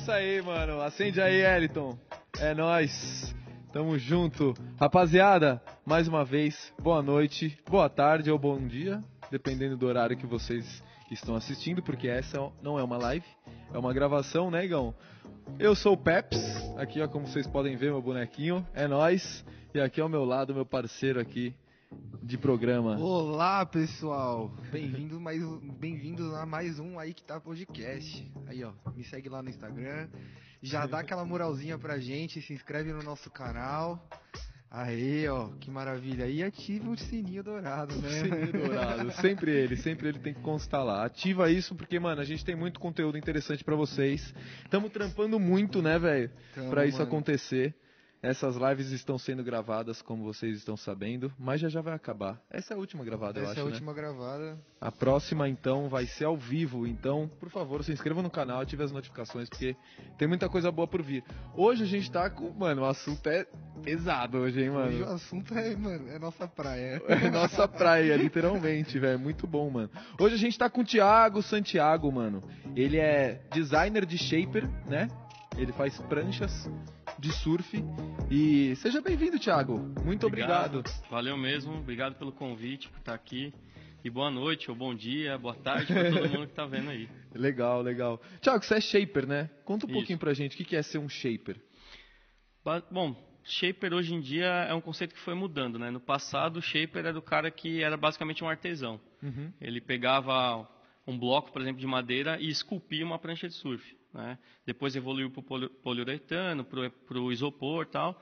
isso aí, mano. Acende aí, Eliton. É nóis. Tamo junto. Rapaziada, mais uma vez, boa noite, boa tarde ou bom dia, dependendo do horário que vocês estão assistindo, porque essa não é uma live, é uma gravação, né, Igão? Eu sou o Peps, aqui ó, como vocês podem ver, meu bonequinho, é nós. E aqui ao meu lado, meu parceiro aqui de programa. Olá, pessoal. Bem-vindos mais bem-vindos a mais um aí que tá podcast. Aí, ó, me segue lá no Instagram. Já dá aquela moralzinha pra gente, se inscreve no nosso canal. Aí, ó, que maravilha. E ativa o sininho dourado, né? Sininho dourado, sempre ele, sempre ele tem que constar lá. Ativa isso porque, mano, a gente tem muito conteúdo interessante pra vocês. Tamo trampando muito, né, velho? Pra isso mano. acontecer. Essas lives estão sendo gravadas, como vocês estão sabendo, mas já já vai acabar. Essa é a última gravada, eu Essa acho, é a né? última gravada. A próxima, então, vai ser ao vivo. Então, por favor, se inscreva no canal, ative as notificações, porque tem muita coisa boa por vir. Hoje a gente tá com. Mano, o assunto é pesado hoje, hein, Hoje o mano? assunto é, mano, é nossa praia. É nossa praia, literalmente, velho. Muito bom, mano. Hoje a gente tá com o Thiago Santiago, mano. Ele é designer de shaper, né? Ele faz pranchas de surf. E seja bem-vindo, Thiago. Muito obrigado. Valeu mesmo, obrigado pelo convite, por estar aqui. E boa noite, ou bom dia, boa tarde para todo mundo que tá vendo aí. Legal, legal. Thiago, você é shaper, né? Conta um Isso. pouquinho pra gente o que que é ser um shaper. Ba- Bom, shaper hoje em dia é um conceito que foi mudando, né? No passado, o shaper era o cara que era basicamente um artesão. Uhum. Ele pegava um bloco, por exemplo, de madeira e esculpia uma prancha de surf. Né? Depois evoluiu para o poliuretano, para o isopor tal.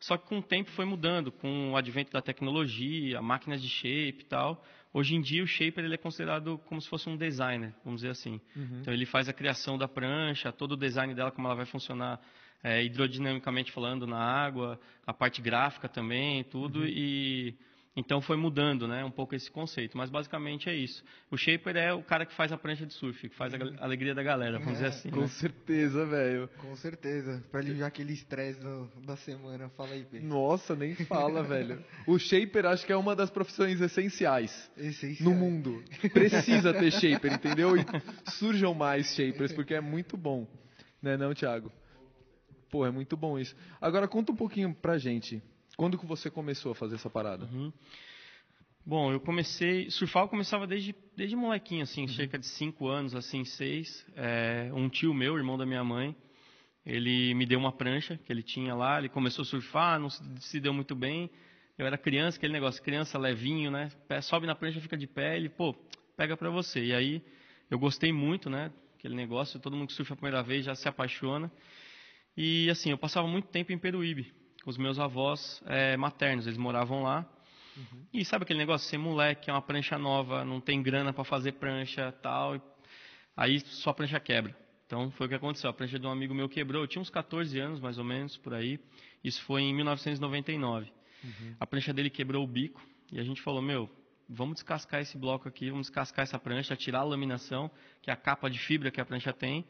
Só que com o tempo foi mudando, com o advento da tecnologia, máquinas de shape e tal. Hoje em dia o shaper ele é considerado como se fosse um designer, vamos dizer assim. Então ele faz a criação da prancha, todo o design dela, como ela vai funcionar é, hidrodinamicamente falando na água, a parte gráfica também, tudo. E então foi mudando, né, um pouco esse conceito. Mas basicamente é isso. O shaper é o cara que faz a prancha de surf, que faz a gal- alegria da galera, vamos dizer assim. Com né? certeza, velho. Com certeza. Pra aliviar aquele estresse da semana. Fala aí, Pedro. Nossa, nem fala, velho. O shaper acho que é uma das profissões essenciais Essencial. no mundo. Precisa ter shaper, entendeu? E surjam mais shapers, porque é muito bom. Né não, Thiago? Pô, é muito bom isso. Agora conta um pouquinho pra gente. Quando que você começou a fazer essa parada? Uhum. Bom, eu comecei. Surfar eu começava desde, desde molequinho, assim, cerca de 5 anos, assim, 6. um tio meu, irmão da minha mãe, ele me deu uma prancha que ele tinha lá. Ele começou a surfar, não se, se deu muito bem. Eu era criança, aquele negócio, criança levinho, né? Pé- Sobe na prancha, fica de pé, ele, pô, pega pra você. E aí eu gostei muito, né? Aquele negócio, todo mundo que surfa a primeira vez já se apaixona. E assim, eu passava muito tempo em Peruíbe, os meus avós eh, maternos, eles moravam lá. E sabe aquele negócio, ser moleque, é uma prancha nova, não tem grana para fazer prancha tal, e aí sua prancha quebra. Então foi o que aconteceu, a prancha de um amigo meu quebrou, eu tinha uns 14 anos mais ou menos, por aí, isso foi em 1999. A prancha dele quebrou o bico, e a gente falou, meu, vamos descascar esse bloco aqui, vamos descascar essa prancha, tirar a laminação, que é a capa de fibra que a prancha tem,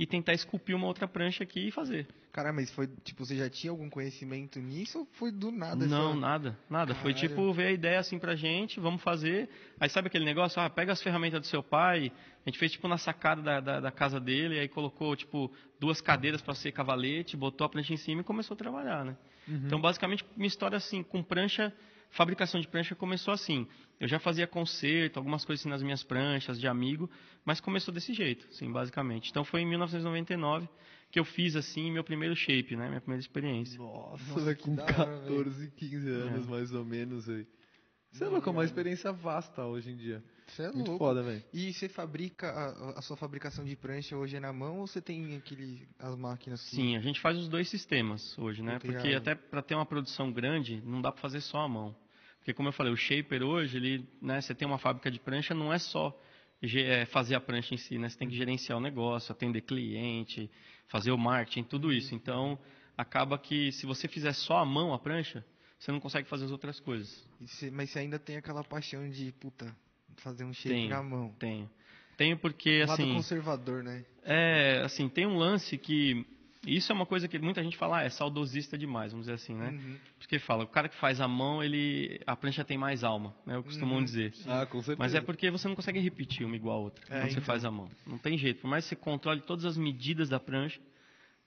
e tentar esculpir uma outra prancha aqui e fazer. Cara, mas foi, tipo, você já tinha algum conhecimento nisso ou foi do nada? Não, nada, nada. Foi Caralho. tipo ver a ideia assim pra gente, vamos fazer. Aí sabe aquele negócio? Ah, pega as ferramentas do seu pai. A gente fez tipo na sacada da, da, da casa dele, aí colocou tipo duas cadeiras pra ser cavalete, botou a prancha em cima e começou a trabalhar, né? Então basicamente minha história assim, com prancha, fabricação de prancha começou assim. Eu já fazia conserto, algumas coisas assim nas minhas pranchas de amigo, mas começou desse jeito, assim, basicamente. Então foi em 1999 que eu fiz assim meu primeiro shape, né? Minha primeira experiência. Nossa, Nossa, com hora, 14, 15 anos mais ou menos, velho. Você é louco, é uma experiência vasta hoje em dia. Você é Muito louco. foda, velho. E você fabrica, a, a sua fabricação de prancha hoje é na mão ou você tem aquele, as máquinas? que- Sim, a gente faz os dois sistemas hoje, né? Porque até para ter uma produção grande, não dá para fazer só a mão. Porque como eu falei, o shaper hoje, ele, né, você tem uma fábrica de prancha, não é só é, fazer a prancha em si, né? Você tem que gerenciar o negócio, atender cliente, fazer o marketing, tudo isso. Então, acaba que se você fizer só a mão a prancha, você não consegue fazer as outras coisas. E mas você ainda tem aquela paixão de, puta, fazer um shape Tenho. na mão. Tenho. Tenho porque, lado assim... conservador, né? É, assim, tem um lance que Isso é uma coisa que muita gente fala, ah, é saudosista demais, vamos dizer assim, né? Uhum. Porque fala, o cara que faz a mão, ele a prancha tem mais alma, né? Eu costumo Uhum. dizer. Ah, com certeza. Mas é porque você não consegue repetir uma igual a outra É, quando você então. faz a mão. Não tem jeito. Por mais que você controle todas as medidas da prancha,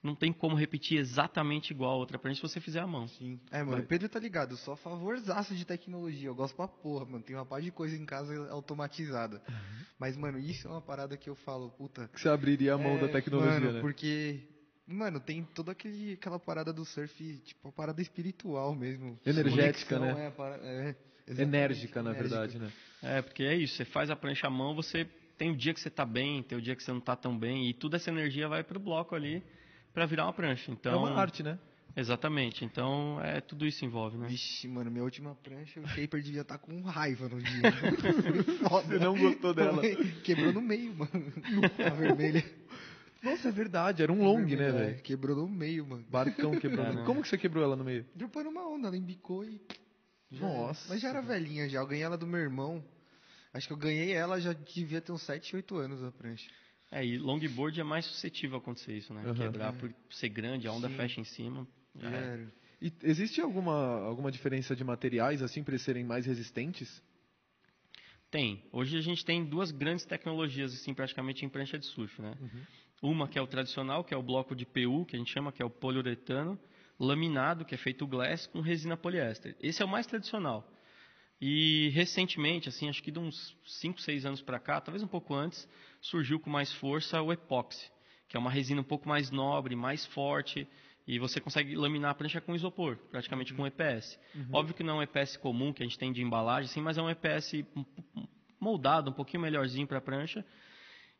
não tem como repetir exatamente igual a outra prancha se você fizer a mão. Sim. É, mano, o Pedro tá ligado, eu sou a favorzaço de tecnologia, eu gosto pra porra, mano, tem uma par de coisa em casa automatizada. Uhum. Mas, mano, isso é uma parada que eu falo, puta... Que você abriria a mão é, da tecnologia, mano, né? porque... Mano, tem toda aquele, aquela parada do surf, tipo, a parada espiritual mesmo. Energética, Conexão, né? É, para- é, Enérgica, na enérgica. verdade, né? É, porque é isso. Você faz a prancha à mão, você tem o dia que você tá bem, tem o dia que você não tá tão bem, e toda essa energia vai pro bloco ali para virar uma prancha. Então, É uma arte, né? Exatamente. Então, é tudo isso envolve, né? Vixe, mano, minha última prancha, o shaper devia estar com raiva no dia. Foi foda. Você não gostou dela. Quebrou no meio, mano. A vermelha. Nossa, é verdade. Era um long, né, é, velho? Quebrou no meio, mano. Barcão quebrou. É, né? Como que você quebrou ela no meio? Dropou numa onda, ela embicou e. Nossa. Mas já era velhinha já. Eu ganhei ela do meu irmão. Acho que eu ganhei ela, já devia ter uns 7, 8 anos a prancha. É, e longboard é mais suscetível a acontecer isso, né? Aham. Quebrar por ser grande, a onda Sim. fecha em cima. Já É. E existe alguma, alguma diferença de materiais, assim, para eles serem mais resistentes? Tem. Hoje a gente tem duas grandes tecnologias, assim, praticamente em prancha de surf, né? Uma que é o tradicional, que é o bloco de PU, que a gente chama, que é o poliuretano, laminado, que é feito glass, com resina poliéster. Esse é o mais tradicional. E recentemente, assim, acho que de uns 5, 6 anos para cá, talvez um pouco antes, surgiu com mais força o epóxi, que é uma resina um pouco mais nobre, mais forte, e você consegue laminar a prancha com isopor, praticamente com EPS. Óbvio que não é um EPS comum que a gente tem de embalagem, sim, mas é um EPS moldado, um pouquinho melhorzinho para a prancha.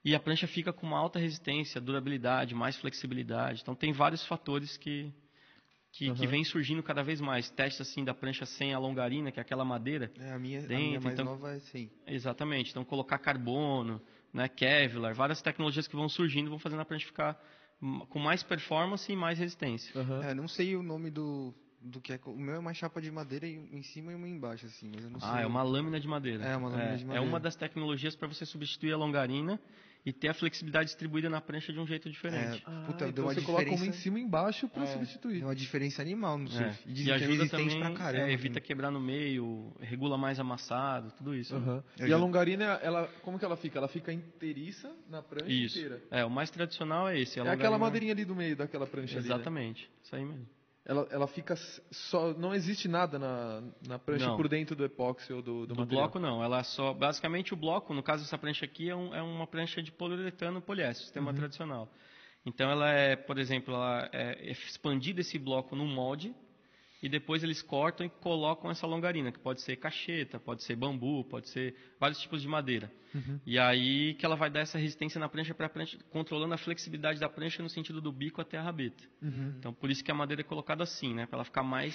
E a prancha fica com uma alta resistência, durabilidade, mais flexibilidade. Então tem vários fatores que que, que Aham. vem surgindo cada vez mais. Testes assim da prancha sem a longarina, que é aquela madeira. É, a minha, a Dentro, minha mais então- nova é assim. Exatamente. Então colocar carbono, né, Kevlar, várias tecnologias que vão surgindo vão fazendo a prancha ficar com mais performance e mais resistência. Aham. É, não sei o nome do, do que é. O meu é uma chapa de madeira em, cima e uma embaixo, assim, mas eu não sei. Ah, é uma lâmina de madeira. É, uma lâmina de É madeira. uma das tecnologias para você substituir a longarina e ter a flexibilidade distribuída na prancha de um jeito diferente. É, Ah, puta, então deu uma você coloca diferença. uma em cima e embaixo para É, substituir. Deu uma diferença animal no É. surf. E E é ajuda também, pra caramba. é, evita né? quebrar no meio, regula mais amassado, tudo isso. né? Aham. Eu E a longarina, ela, como que ela fica? Ela fica inteiriça na prancha Isso. inteira. É, o mais tradicional é esse. a É aquela longarina- madeirinha ali do meio daquela prancha ali, né? Exatamente, isso aí mesmo. Ela, ela fica só... Não existe nada na, na prancha Não. por dentro do epóxi ou do, do, Do bloco não, ela só. Basicamente o bloco, no caso dessa prancha aqui, é, um- é uma prancha de poliuretano poliéster, sistema Uhum. tradicional. Então ela é, por exemplo, ela é expandida esse bloco num molde e depois eles cortam e colocam essa longarina, que pode ser cacheta, pode ser bambu, pode ser vários tipos de madeira. Uhum. E aí que ela vai dar essa resistência na prancha prancha, controlando a flexibilidade da prancha no sentido do bico até a rabeta. Uhum. Então por isso que a madeira é colocada assim, né, para ela ficar mais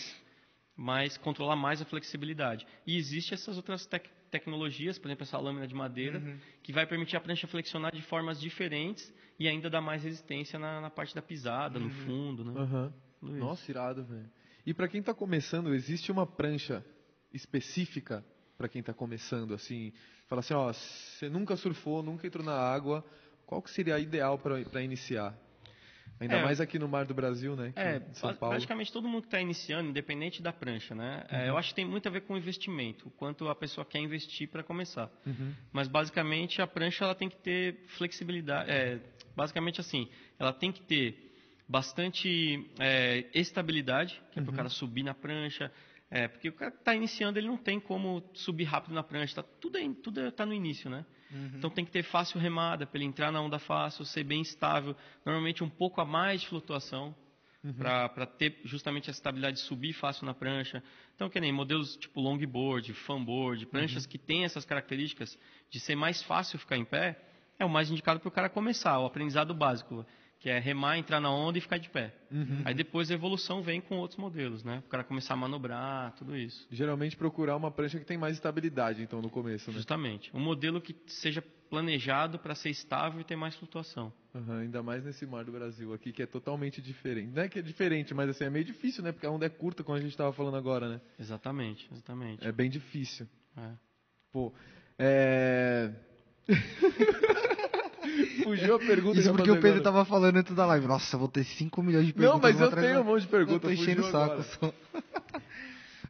mais controlar mais a flexibilidade. E existe essas outras tec- tecnologias, por exemplo, essa lâmina de madeira, Uhum. que vai permitir a prancha flexionar de formas diferentes e ainda dar mais resistência na, na parte da pisada, no fundo, né? Isso. Nossa, irado, velho. E pra quem tá começando, existe uma prancha específica pra quem tá começando, assim? Fala assim, ó, você nunca surfou, nunca entrou na água, qual que seria a ideal pra iniciar? Ainda É. mais aqui no Mar do Brasil, né? que É, São Paulo. praticamente todo mundo que está iniciando, independente da prancha, né? É, eu acho que tem muito a ver com o investimento, o quanto a pessoa quer investir para começar. Uhum. Mas basicamente a prancha ela tem que ter flexibilidade, é, basicamente assim, ela tem que ter bastante é, estabilidade, que é para o cara subir na prancha, é, porque o cara que está iniciando ele não tem como subir rápido na prancha, tá, tudo é, tudo está no início, né? Então tem que ter fácil remada para ele entrar na onda fácil, ser bem estável, normalmente um pouco a mais de flutuação para ter justamente a estabilidade de subir fácil na prancha. Então, que nem modelos tipo longboard, fanboard, pranchas que têm essas características de ser mais fácil ficar em pé, é o mais indicado para o cara começar, o aprendizado básico, que é remar, entrar na onda e ficar de pé. Aí depois a evolução vem com outros modelos, né? Para o cara começar a manobrar, tudo isso. Geralmente procurar uma prancha que tem mais estabilidade, então, no começo, né? Justamente. Um modelo que seja planejado para ser estável e ter mais flutuação. Aham, ainda mais nesse mar do Brasil aqui, que é totalmente diferente. Não é que é diferente, mas assim, é meio difícil, né? Porque a onda é curta, como a gente estava falando agora, né? Exatamente, exatamente. É bem difícil. É. Pô, é... Fugiu a pergunta Isso eu porque o Pedro agora. tava falando antes da live. Nossa, vou ter 5 milhões de perguntas. Não, mas eu tenho um monte de Eu perguntas. tô enchendo o saco só.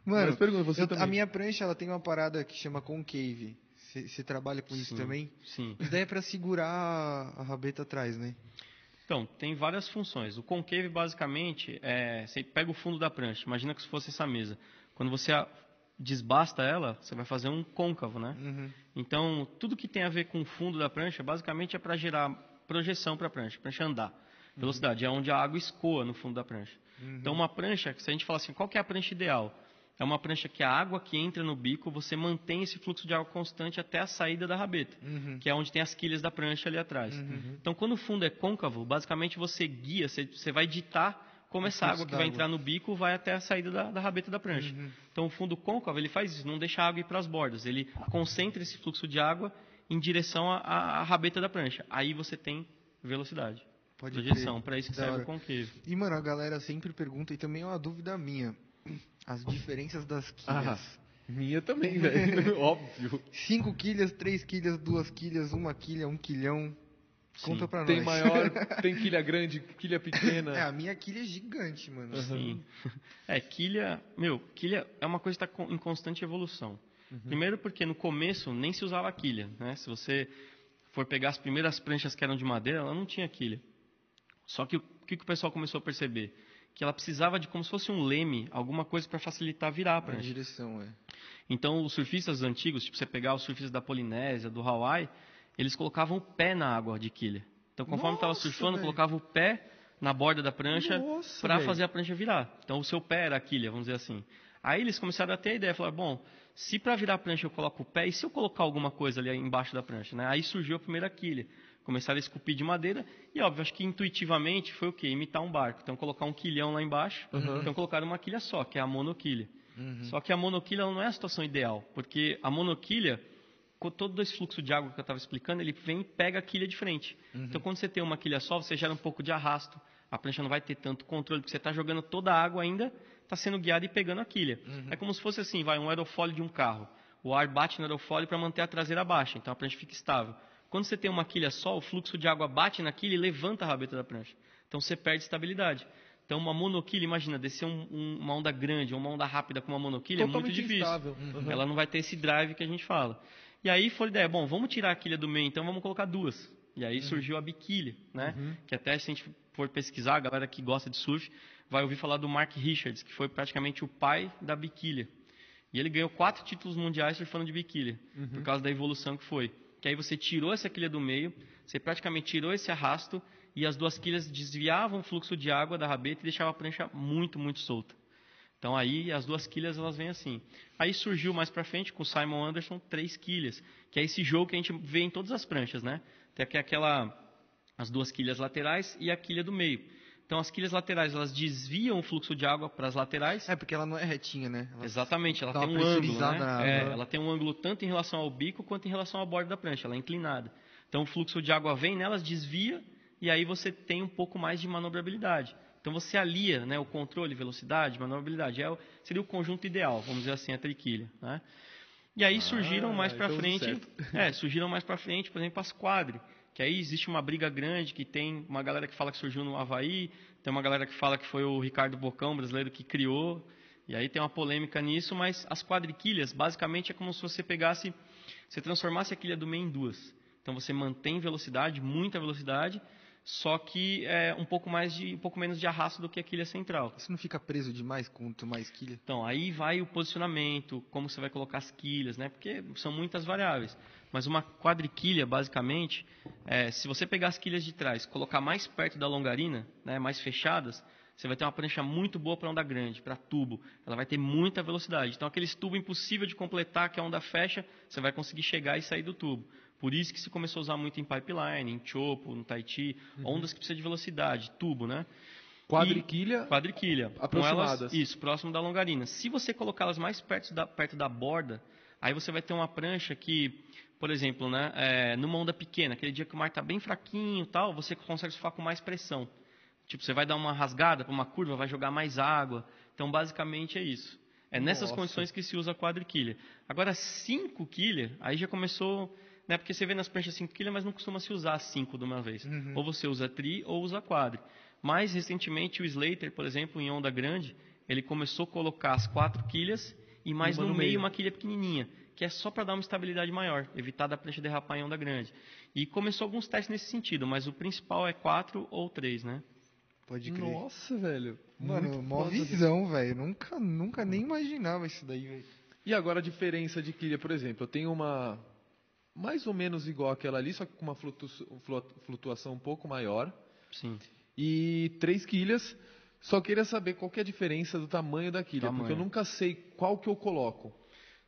Mano, Mas pergunta, você eu- também. a minha prancha ela tem uma parada que chama concave. Você trabalha com isso Sim. também? Sim. Isso daí é pra segurar a, a rabeta atrás, né? Então, tem várias funções. O concave, basicamente, é, você pega o fundo da prancha. Imagina que se fosse essa mesa. Quando você a- desbasta ela, você vai fazer um côncavo, né? Uhum. Então, tudo que tem a ver com o fundo da prancha, basicamente é para gerar projeção para a prancha, a prancha andar. Velocidade, é onde a água escoa no fundo da prancha. Então, uma prancha, se a gente fala assim, qual que é a prancha ideal? É uma prancha que a água que entra no bico, você mantém esse fluxo de água constante até a saída da rabeta, Uhum. que é onde tem as quilhas da prancha ali atrás. Então, quando o fundo é côncavo, basicamente você guia, você, você vai ditar como essa água que vai d'água. entrar no bico vai até a saída da, da rabeta da prancha. Uhum. Então, o fundo côncavo, ele faz isso, não deixa a água ir para as bordas. Ele concentra esse fluxo de água em direção à, rabeta da prancha. Aí você tem velocidade. Pode projeção, para isso que Da serve hora. o concave. E, mano, a galera sempre pergunta, e também é uma dúvida minha, as diferenças das Ah, quilhas. minha também, velho. Óbvio. 5 quilhas, 3 quilhas, 2 quilhas, 1 quilha, 1 quilhão. Conta pra Tem nós. maior, tem quilha grande, quilha pequena. É, a minha quilha é gigante, mano. Sim. É, quilha, meu, quilha é uma coisa que está em constante evolução. Uhum. Primeiro porque no começo nem se usava quilha, né? Se você for pegar as primeiras pranchas que eram de madeira, ela não tinha quilha. Só que o que, que o pessoal começou a perceber? Que ela precisava de como se fosse um leme, alguma coisa para facilitar virar a A prancha. direção, é. Então, os surfistas antigos, tipo você pegar os surfistas da Polinésia, do Hawaii, eles colocavam o pé na água de quilha. Então, conforme estava surfando, colocava o pé na borda da prancha para fazer a prancha virar. Então, o seu pé era a quilha, vamos dizer assim. Aí eles começaram a ter a ideia, falaram, bom, se para virar a prancha eu coloco o pé, e se eu colocar alguma coisa ali embaixo da prancha? Né? Aí surgiu a primeira quilha. Começaram a esculpir de madeira, e óbvio, acho que intuitivamente foi o quê? Imitar um barco. Então, colocar um quilhão lá embaixo, Uhum. então colocaram uma quilha só, que é a monoquilha. Uhum. Só que a monoquilha não é a situação ideal, porque a monoquilha, todo esse fluxo de água que eu estava explicando, ele vem e pega a quilha de frente. Então, quando você tem uma quilha só, você gera um pouco de arrasto. A prancha não vai ter tanto controle, porque você está jogando toda a água ainda, está sendo guiada e pegando a quilha. É como se fosse assim, vai um aerofólio de um carro. O ar bate no aerofólio para manter a traseira baixa, então a prancha fica estável. Quando você tem uma quilha só, o fluxo de água bate na quilha e levanta a rabeta da prancha. Então você perde estabilidade. Então uma monoquilha, imagina, descer um- um- uma onda grande ou uma onda rápida com uma monoquilha é muito Totalmente difícil. Uhum. Ela não vai ter esse drive que a gente fala. E aí foi a ideia, bom, vamos tirar a quilha do meio, então vamos colocar duas. E aí surgiu a biquilha, né? Que até se a gente for pesquisar, a galera que gosta de surf vai ouvir falar do Mark Richards, que foi praticamente o pai da biquilha. E ele ganhou quatro títulos mundiais surfando de biquilha, por causa da evolução que foi. Que aí você tirou essa quilha do meio, você praticamente tirou esse arrasto e as duas quilhas desviavam o fluxo de água da rabeta e deixavam a prancha muito, muito solta. Então aí as duas quilhas elas vêm assim. Aí surgiu mais pra frente com o Simon Anderson três quilhas, que é esse jogo que a gente vê em todas as pranchas, né? Tem aqui aquela as duas quilhas laterais e a quilha do meio. Então as quilhas laterais elas desviam o fluxo de água para as laterais. É, porque ela não é retinha, né? Ela- Exatamente, ela tem um ângulo, né? É, ela tem um ângulo tanto em relação ao bico quanto em relação à borda da prancha, ela é inclinada. Então o fluxo de água vem nelas, desvia e aí você tem um pouco mais de manobrabilidade. Então você alia, né, o controle, velocidade, manobrabilidade, é, seria o conjunto ideal, vamos dizer assim, a triquilha, né? E aí surgiram Ah, mais para então frente, é, surgiram mais para frente, por exemplo, as quadri, que aí existe uma briga grande, que tem uma galera que fala que surgiu no Havaí, tem uma galera que fala que foi o Ricardo Bocão, brasileiro, que criou, e aí tem uma polêmica nisso, mas as quadriquilhas, basicamente, é como se você pegasse, você transformasse a quilha do meio em duas. Então você mantém velocidade, muita velocidade, só que é um pouco mais de, um pouco menos de arrasto do que a quilha central. Isso não fica preso demais quanto mais quilha? Então, aí vai o posicionamento, como você vai colocar as quilhas, né? Porque são muitas variáveis. Mas uma quadriquilha, basicamente, é, se você pegar as quilhas de trás, colocar mais perto da longarina, né, mais fechadas, você vai ter uma prancha muito boa para onda grande, para tubo. Ela vai ter muita velocidade. Então, aqueles tubo impossível de completar, que a onda fecha, você vai conseguir chegar e sair do tubo. Por isso que se começou a usar muito em pipeline, em chopo, no Tahiti, ondas que precisam de velocidade, tubo, né? Quadriquilha. Quadriquilha. Com Aproximadas. elas- isso, próximo da longarina. Se você colocá-las mais perto da, perto da borda, aí você vai ter uma prancha que, por exemplo, né, é, numa onda pequena, aquele dia que o mar está bem fraquinho e tal, você consegue surfar com mais pressão. Tipo, você vai dar uma rasgada para uma curva, vai jogar mais água. Então, basicamente é isso. É nessas Nossa. condições que se usa quadriquilha. Agora, 5 quilha, aí já começou né? Porque você vê nas pranchas 5 quilhas, mas não costuma se usar 5 de uma vez. Uhum. Ou você usa tri ou usa quadre. Mais recentemente, o Slater, por exemplo, em onda grande, ele começou a colocar as 4 quilhas e mais Uma no, no meio, meio. uma quilha pequenininha, que é só para dar uma estabilidade maior, evitar da prancha derrapar em onda grande. E começou alguns testes nesse sentido, mas o principal é 4 ou 3, né? Pode crer. Nossa, velho. Mano, Muito mó visão, velho. Nunca, nunca nem imaginava isso daí, velho. E agora a diferença de quilha, por exemplo, eu tenho uma mais ou menos igual aquela ali, só que com uma flutu- flu- flutuação um pouco maior. Sim. E três quilhas. Só queria saber qual que é a diferença do tamanho da quilha, Tamanho. porque eu nunca sei qual que eu coloco.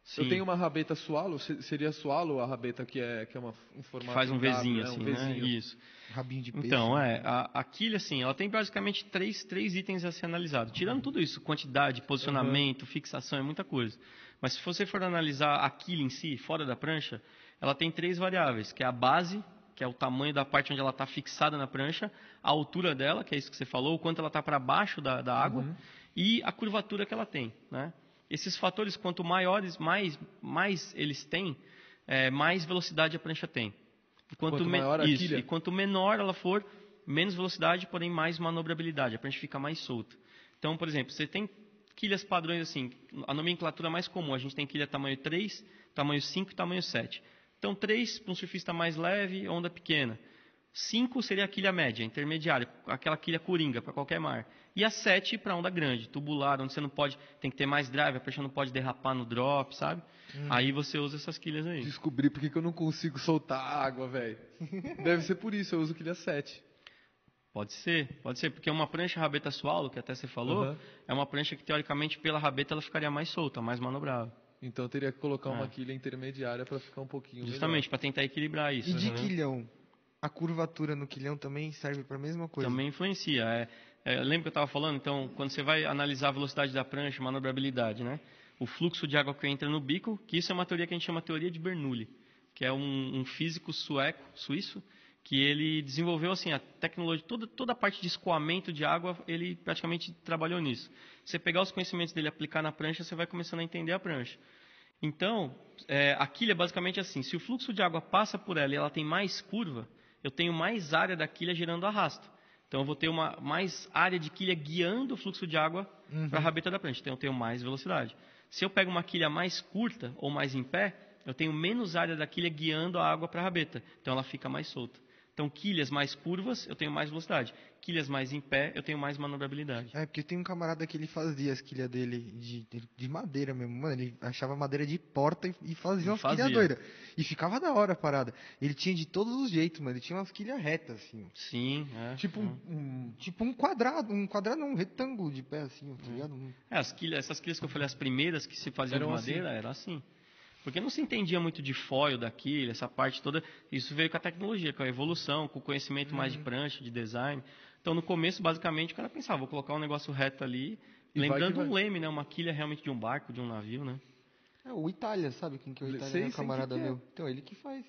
Sim. Eu tenho uma rabeta swallow, se- seria swallow a rabeta que é, que é uma, um formato Faz um né? assim, um né? Isso. Rabinho de peixe. Então, é, a, a quilha, assim, ela tem basicamente três, três itens a ser analisado. Tirando tudo isso, quantidade, posicionamento, fixação, é muita coisa. Mas se você for analisar a quilha em si, fora da prancha, ela tem três variáveis, que é a base, que é o tamanho da parte onde ela está fixada na prancha, a altura dela, que é isso que você falou, o quanto ela está para baixo da, da água, e a curvatura que ela tem, né? Esses fatores, quanto maiores, mais, mais eles têm, é, mais velocidade a prancha tem. E Quanto me- maior a isso, quilha? E quanto menor ela for, menos velocidade, porém mais manobrabilidade. A prancha fica mais solta. Então, por exemplo, você tem quilhas padrões assim, a nomenclatura mais comum, a gente tem quilha tamanho 3, tamanho 5 e tamanho 7. Então, 3 para um surfista mais leve, onda pequena. 5 seria a quilha média, intermediária, aquela quilha coringa para qualquer mar. E a 7 para onda grande, tubular, onde você não pode, tem que ter mais drive, a prancha não pode derrapar no drop, sabe? Aí você usa essas quilhas aí. Descobri porque que eu não consigo soltar água, velho. Deve ser por isso, eu uso quilha 7. Pode ser, pode ser, porque uma prancha rabeta swallow, que até você falou, Aham. é uma prancha que teoricamente pela rabeta ela ficaria mais solta, mais manobrável. Então eu teria que colocar uma É. quilha intermediária para ficar um pouquinho Justamente para tentar equilibrar isso. E de né? quilhão? A curvatura no quilhão também serve pra mesma coisa? Também influencia. É, é, lembra que eu estava falando? Então, quando você vai analisar a velocidade da prancha, manobrabilidade, né? O fluxo de água que entra no bico, que isso é uma teoria que a gente chama teoria de Bernoulli, que é um, um físico sueco, suíço, que ele desenvolveu assim a tecnologia, toda, toda a parte de escoamento de água, ele praticamente trabalhou nisso. Você pegar os conhecimentos dele e aplicar na prancha, você vai começando a entender a prancha. Então, é, a quilha é basicamente assim: se o fluxo de água passa por ela e ela tem mais curva, eu tenho mais área da quilha gerando arrasto. Então, eu vou ter uma, mais área de quilha guiando o fluxo de água para a rabeta da prancha. Então, eu tenho mais velocidade. Se eu pego uma quilha mais curta ou mais em pé, eu tenho menos área da quilha guiando a água para a rabeta. Então, ela fica mais solta. Então, quilhas mais curvas, eu tenho mais velocidade. Quilhas mais em pé, eu tenho mais manobrabilidade. É, porque tem um camarada que ele fazia as quilhas dele de, de, de madeira mesmo. Mano, ele achava madeira de porta e, e fazia umas fazia. quilhas doidas. E ficava da hora a parada. Ele tinha de todos os jeitos, mano. Ele tinha umas quilhas retas, assim. Sim, é. Tipo um, um- Tipo um quadrado, um quadrado não, um retângulo de pé, assim, tá ligado? É, as quilhas, essas quilhas que eu falei, as primeiras que se faziam Eram de madeira, era assim. Porque não se entendia muito de foil da quilha, essa parte toda. Isso veio com a tecnologia, com a evolução, com o conhecimento mais de Uhum. prancha, de design. Então, no começo, basicamente, o cara pensava, vou colocar um negócio reto ali, E lembrando um leme, né? Uma quilha realmente de um barco, de um navio, né? É, o Itália, sabe quem que é o Itália? sei É um camarada que é. meu. Então, ele que faz.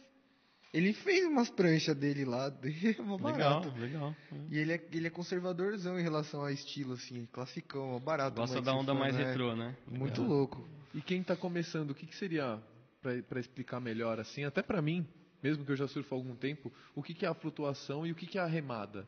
Ele fez umas pranchas dele lá, é mó Legal, barato. legal. E ele é, ele é conservadorzão em relação a estilo, assim, classicão, mó barato. Gosta da onda mais é. retrô, né? Muito Legal. louco. E quem está começando, o que, que seria, para explicar melhor assim, até para mim, mesmo que eu já surfo há algum tempo, o que, que é a flutuação e o que, que é a remada?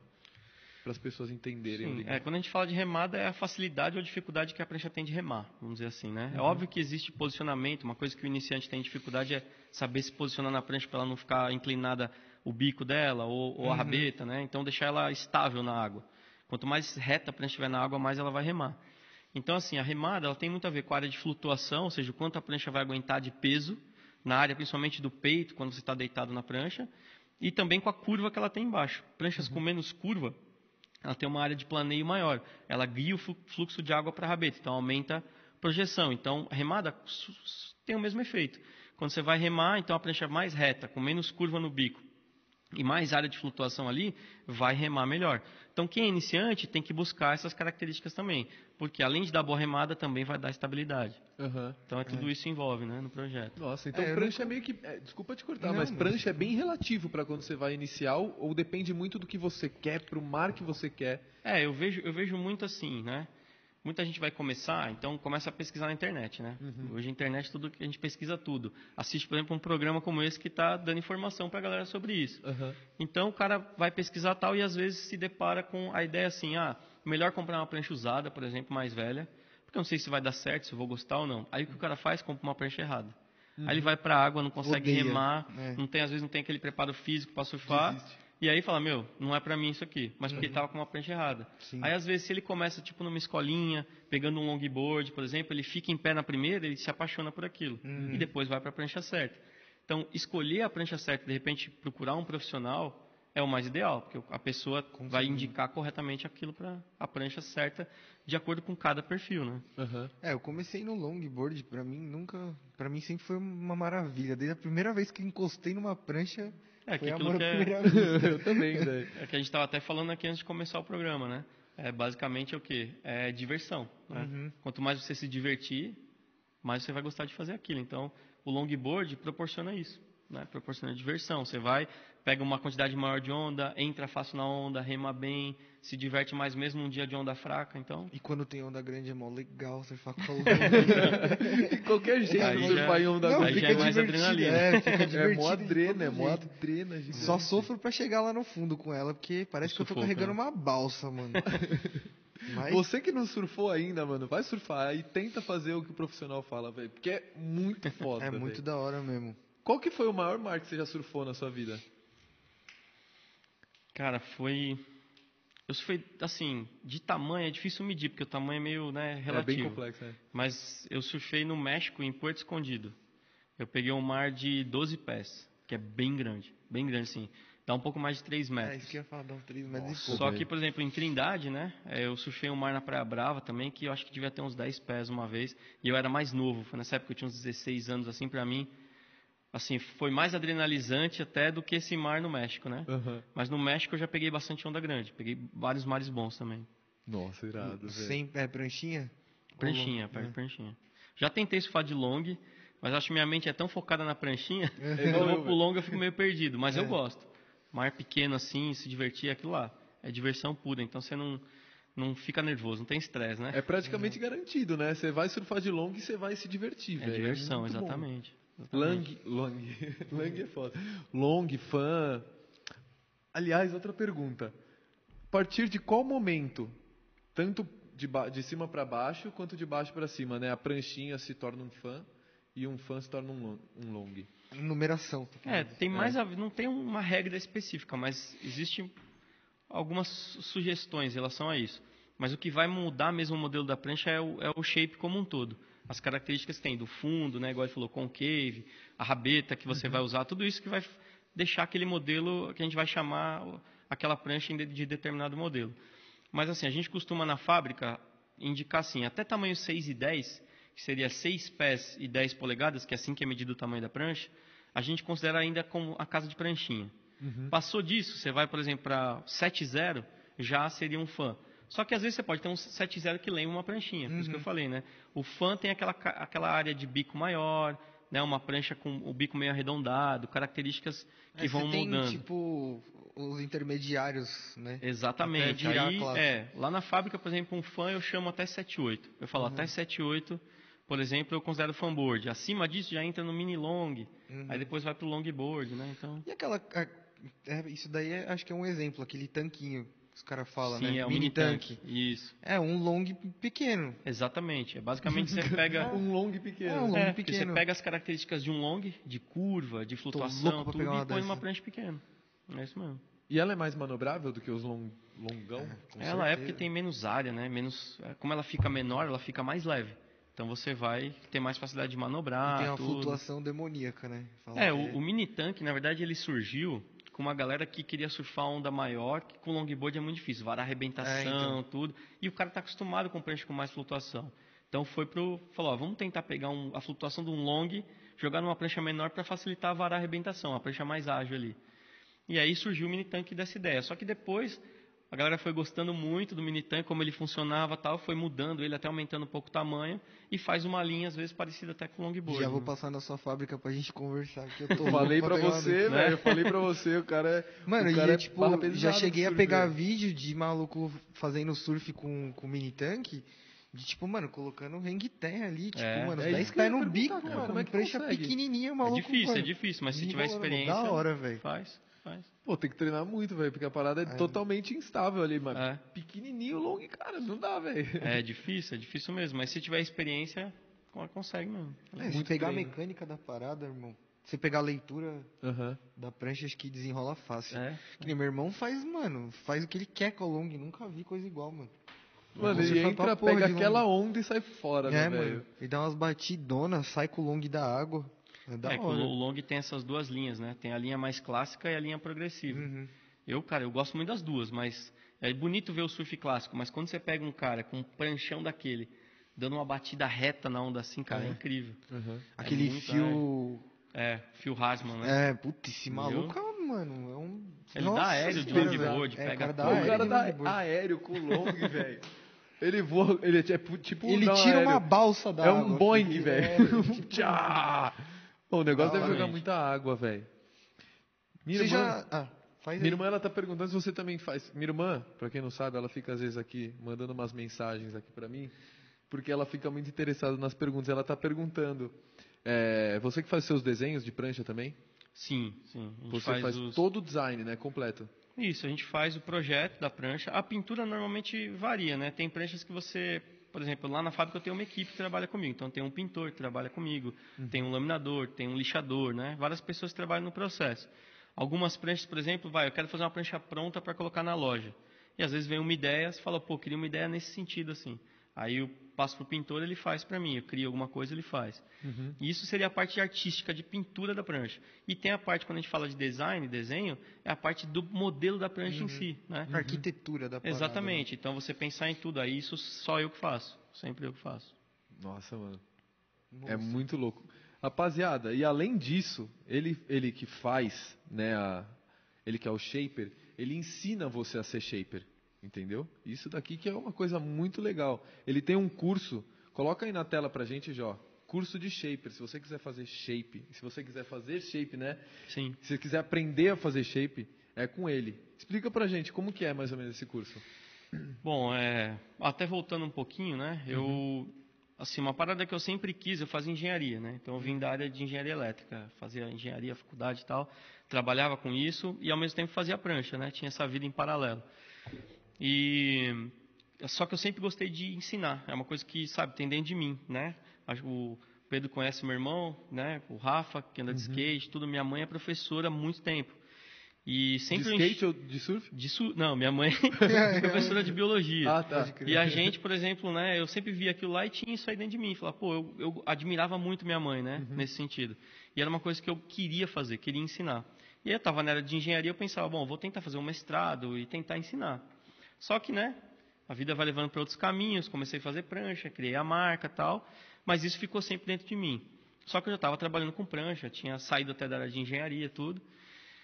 Para as pessoas entenderem. Sim, é, quando a gente fala de remada, é a facilidade ou a dificuldade que a prancha tem de remar, vamos dizer assim, né? É óbvio que existe posicionamento, uma coisa que o iniciante tem dificuldade é saber se posicionar na prancha para ela não ficar inclinada o bico dela ou, ou a rabeta, né? Então, deixar ela estável na água. Quanto mais reta a prancha estiver na água, mais ela vai remar. Então, assim, a remada ela tem muito a ver com a área de flutuação, ou seja, o quanto a prancha vai aguentar de peso, na área principalmente do peito, quando você está deitado na prancha, e também com a curva que ela tem embaixo. Pranchas com menos curva, ela tem uma área de planeio maior. Ela guia o flu- fluxo de água para a rabeta, então aumenta a projeção. Então, a remada tem o mesmo efeito. Quando você vai remar, então a prancha mais reta, com menos curva no bico e mais área de flutuação ali, vai remar melhor. Então, quem é iniciante tem que buscar essas características também, porque além de dar boa remada, também vai dar estabilidade. Aham. Então, é tudo isso envolve, né, no projeto. Nossa, então É, prancha é meio que. é, desculpa te cortar, Não, mas prancha é bem relativo para quando você vai iniciar ou, depende muito do que você quer, pro mar que você quer. É, eu vejo, eu vejo muito assim, né? Muita gente vai começar, então começa a pesquisar na internet, né? Uhum. Hoje a internet tudo a gente pesquisa tudo. Assiste, por exemplo, um programa como esse que está dando informação para a galera sobre isso. Aham. Então o cara vai pesquisar tal e às vezes se depara com a ideia assim, ah, melhor comprar uma prancha usada, por exemplo, mais velha, porque eu não sei se vai dar certo, se eu vou gostar ou não. Aí o que o cara faz? Compra uma prancha errada. Aí ele vai pra água, não consegue Odeia, remar, é. não tem, às vezes não tem aquele preparo físico para surfar. Desiste. E aí fala, meu, não é pra mim isso aqui, mas porque ele tava com uma prancha errada. Sim. Aí às vezes se ele começa tipo numa escolinha, pegando um longboard, por exemplo, ele fica em pé na primeira, ele se apaixona por aquilo e depois vai pra prancha certa. Então, escolher a prancha certa, de repente procurar um profissional é o mais ideal, porque a pessoa vai indicar corretamente aquilo para a prancha certa, de acordo com cada perfil, né? Aham. É, eu comecei no longboard, pra mim nunca, Pra mim sempre foi uma maravilha. Desde a primeira vez que encostei numa prancha, É, que foi amor que é- eu também, velho. É que a gente estava até falando aqui antes de começar o programa, né? É, basicamente é o quê? É diversão. Né? Uhum. Quanto mais você se divertir, mais você vai gostar de fazer aquilo. Então, o longboard proporciona isso, né? Proporciona diversão. Você vai, pega uma quantidade maior de onda, entra fácil na onda, rema bem, se diverte mais mesmo num dia de onda fraca. Então, E quando tem onda grande é mó legal, você fala com De qualquer jeito, Aí vai em onda Não, grande. aí já é mais adrenalina. É, fica É divertido. mó de adrena, é mó adrena. gigante. Só sofro pra chegar lá no fundo com ela, porque parece que eu tô carregando né? uma balsa, mano. Mas Você que não surfou ainda, mano, vai surfar e tenta fazer o que o profissional fala, velho. Porque é muito foda, é muito da hora mesmo. Qual que foi o maior mar que você já surfou na sua vida? Cara, foi. Eu fui, assim, de tamanho é difícil medir, porque o tamanho é meio né, relativo. É bem complexo, né? Mas eu surfei no México, em Porto Escondido. Eu peguei um mar de 12 pés, que é bem grande. Bem grande, sim. Dá um pouco mais de 3 É, metros. isso que eu ia falar, dá uns 3 metros e pouco. Só velho. que, por exemplo, em Trindade, né? é, Eu surfei um mar na Praia Brava também, que eu acho que devia ter uns 10 pés uma vez. E eu era mais novo. Foi nessa época que eu tinha uns 16 anos, assim, pra mim. Assim, foi mais adrenalizante até do que esse mar no México, né? Aham. Mas no México eu já peguei bastante onda grande. Peguei vários mares bons também. Nossa, irado, velho. Sem é, pranchinha? Pranchinha, Ou- perto de pranchinha. Já tentei surfar de long, mas acho que minha mente é tão focada na pranchinha, É quando eu eu, vou pro long eu fico meio perdido. Mas eu É. gosto. Mar pequeno assim, se divertir, é aquilo lá. É diversão pura, então você não, não fica nervoso, não tem estresse, né? É praticamente garantido, né? Você vai surfar de long e você vai se divertir, É, velho. diversão, bom. exatamente. Long, exatamente. long, long é foda. Long, fã. Aliás, outra pergunta. A partir de qual momento, tanto de, de cima para baixo quanto de baixo para cima, né? A pranchinha se torna um fã e um fã se torna um long. Um long. Numeração. É, tem mais a ver- não tem uma regra específica, mas existe algumas su- sugestões em relação a isso. Mas o que vai mudar mesmo o modelo da prancha é o, é o shape como um todo. As características que tem do fundo, né, igual ele falou, concave, a rabeta que você vai usar, tudo isso que vai deixar aquele modelo que a gente vai chamar aquela prancha de, de determinado modelo. Mas assim, a gente costuma na fábrica indicar assim, até tamanho 6 e 10, que seria 6 pés e 10 polegadas, que é assim que é medido o tamanho da prancha, a gente considera ainda como a casa de pranchinha. Passou disso, você vai, por exemplo, para 7.0, já seria um fã. Só que às vezes você pode ter um 7.0 que lembra uma pranchinha, por isso que eu falei, né? O fã tem aquela, aquela área de bico maior, né? uma prancha com o bico meio arredondado, características que É, vão você tem, mudando. tipo, os intermediários, né? Exatamente. Aí, é, lá na fábrica, por exemplo, um fã eu chamo até 7.8. Eu falo até 7.8, por exemplo, eu considero fanboard. Acima disso já entra no mini long, aí depois vai pro longboard, né? Então, E aquela. a- é, isso daí é- acho que é um exemplo, aquele tanquinho os caras falam, sim, né? é o mini tanque. Isso. É um long pequeno. Exatamente. É basicamente você pega Um long pequeno. É, um long É, pequeno. você pega as características de um long, de curva, de flutuação, tudo, uma e põe numa dessa. prancha pequena. É isso mesmo. E ela é mais manobrável do que os long, longão? Com ela é certeza. porque tem menos área, né? Menos, é, como ela fica menor, ela fica mais leve. Então você vai ter mais facilidade de manobrar. E tem uma tudo. flutuação demoníaca, né? Falam É, que o, o mini tanque, na verdade, ele surgiu com uma galera que queria surfar onda maior, que com longboard é muito difícil, varar arrebentação, É, então. tudo. E o cara tá acostumado com prancha com mais flutuação. Então foi pro. Falou, ó, vamos tentar pegar um- a flutuação de um long, jogar numa prancha menor para facilitar a varar arrebentação, a prancha mais ágil ali. E aí surgiu o mini tanque dessa ideia. Só que depois a galera foi gostando muito do mini tanque, como ele funcionava tal, foi mudando ele até aumentando um pouco o tamanho e faz uma linha às vezes parecida até com longboard. Já vou né? passar na sua fábrica pra gente conversar, que eu tô falei pra você, velho. Eu falei pra você, o cara é. Mano, o e cara eu, é tipo, já cheguei a pegar vídeo de maluco fazendo surf com, com mini tanque De tipo, mano, colocando hang ten ali, tipo, É. mano, É 10 isso que eu ia pés no bico, cara, mano. como é que prancha consegue? pequenininha, É maluco. difícil, mano. é difícil, mas se tiver experiência, Da hora, velho. faz, faz. Pô, tem que treinar muito, velho, porque a parada é, É. totalmente instável ali, mano. É. Pequenininho, long, cara, não dá, velho. É difícil, é difícil mesmo, mas se tiver experiência, co- consegue mesmo. É, se pegar treino. a mecânica da parada, irmão. Se pegar a leitura Aham. da prancha, acho que desenrola fácil. É. Que nem meu irmão faz, mano, faz o que ele quer com o long. Nunca vi coisa igual, mano. Mano, Você ele entra, pega aquela onda e sai fora, É, né, mano. velho? Ele dá umas batidonas, sai com o long da água. É da É que o hora. lo- o long tem essas duas linhas, né? Tem a linha mais clássica e a linha progressiva. Uhum. Eu, cara, eu gosto muito das duas, mas é bonito ver o surf clássico, mas quando você pega um cara com um pranchão daquele, dando uma batida reta na onda assim, cara, é, É. incrível. Aham. Aquele muito, fio. É, Phil Hasman, né? É, putz, esse maluco, mano, é um. Ele dá aéreo de longboard. É, pega o cara dá tudo. o aéreo cara dá longboard. aéreo com o long, velho. Ele voa, ele é tipo, Ele tira uma aéreo. balsa da É água. um Boeing, filho. velho. É, tipo, Tchá! O negócio deve jogar muita água, velho. Minha Você irmã, já. Ah, faz minha aí. irmã, ela tá perguntando se você também faz. Minha irmã, pra quem não sabe, ela fica às vezes aqui mandando umas mensagens aqui pra mim, porque ela fica muito interessada nas perguntas. Ela tá perguntando, é, você que faz seus desenhos de prancha também? Sim, sim. A gente Você faz, faz, os... todo o design, né, completo. Isso, a gente faz o projeto da prancha. A pintura normalmente varia, né? Tem pranchas que você, por exemplo, lá na fábrica eu tenho uma equipe que trabalha comigo. Então tem um pintor que trabalha comigo, tem um laminador, tem um lixador, né? Várias pessoas que trabalham no processo. Algumas pranchas, por exemplo, vai, eu quero fazer uma prancha pronta para colocar na loja. E às vezes vem uma ideia, você fala, pô, queria uma ideia nesse sentido assim. Aí eu passo pro pintor, ele faz para mim. Eu crio alguma coisa, ele faz. E isso seria a parte artística de pintura da prancha. E tem a parte quando a gente fala de design, desenho, é a parte do modelo da prancha em si, né? A arquitetura da parada. Exatamente. Então você pensar em tudo, aí isso só eu que faço, sempre eu que faço. Nossa, mano. né? É Nossa. muito louco. Rapaziada, e além disso, ele, ele que faz, né, a- ele que é o shaper, ele ensina você a ser shaper, entendeu? Isso daqui que é uma coisa muito legal. Ele tem um curso, coloca aí na tela pra gente, Jó, curso de shaper, se você quiser fazer shape, se você quiser fazer shape, né, Sim. se você quiser aprender a fazer shape, é com ele. Explica pra gente como que é mais ou menos esse curso. Bom, é, até voltando um pouquinho, né? Eu assim, uma parada que eu sempre quis, eu fazia engenharia, né? Então eu vim da área de engenharia elétrica, fazia engenharia, faculdade e tal, trabalhava com isso e ao mesmo tempo fazia prancha, né? Tinha essa vida em paralelo. E só que eu sempre gostei de ensinar, é uma coisa que, sabe, tem dentro de mim, né? O Pedro conhece meu irmão, né? O Rafa, que anda de skate, tudo. Minha mãe é professora há muito tempo. E sempre de skate ou de surf? de su... Não, minha mãe é professora de biologia. Ah, tá. E a gente, por exemplo, né, eu sempre via aquilo lá e tinha isso aí dentro de mim. Falar, pô, eu, eu admirava muito minha mãe, né, nesse sentido. E era uma coisa que eu queria fazer, queria ensinar. E aí eu estava na área de engenharia, eu pensava, bom, vou tentar fazer um mestrado e tentar ensinar. Só que, né, a vida vai levando para outros caminhos, comecei a fazer prancha, criei a marca tal, mas isso ficou sempre dentro de mim. Só que eu já estava trabalhando com prancha, tinha saído até da área de engenharia tudo.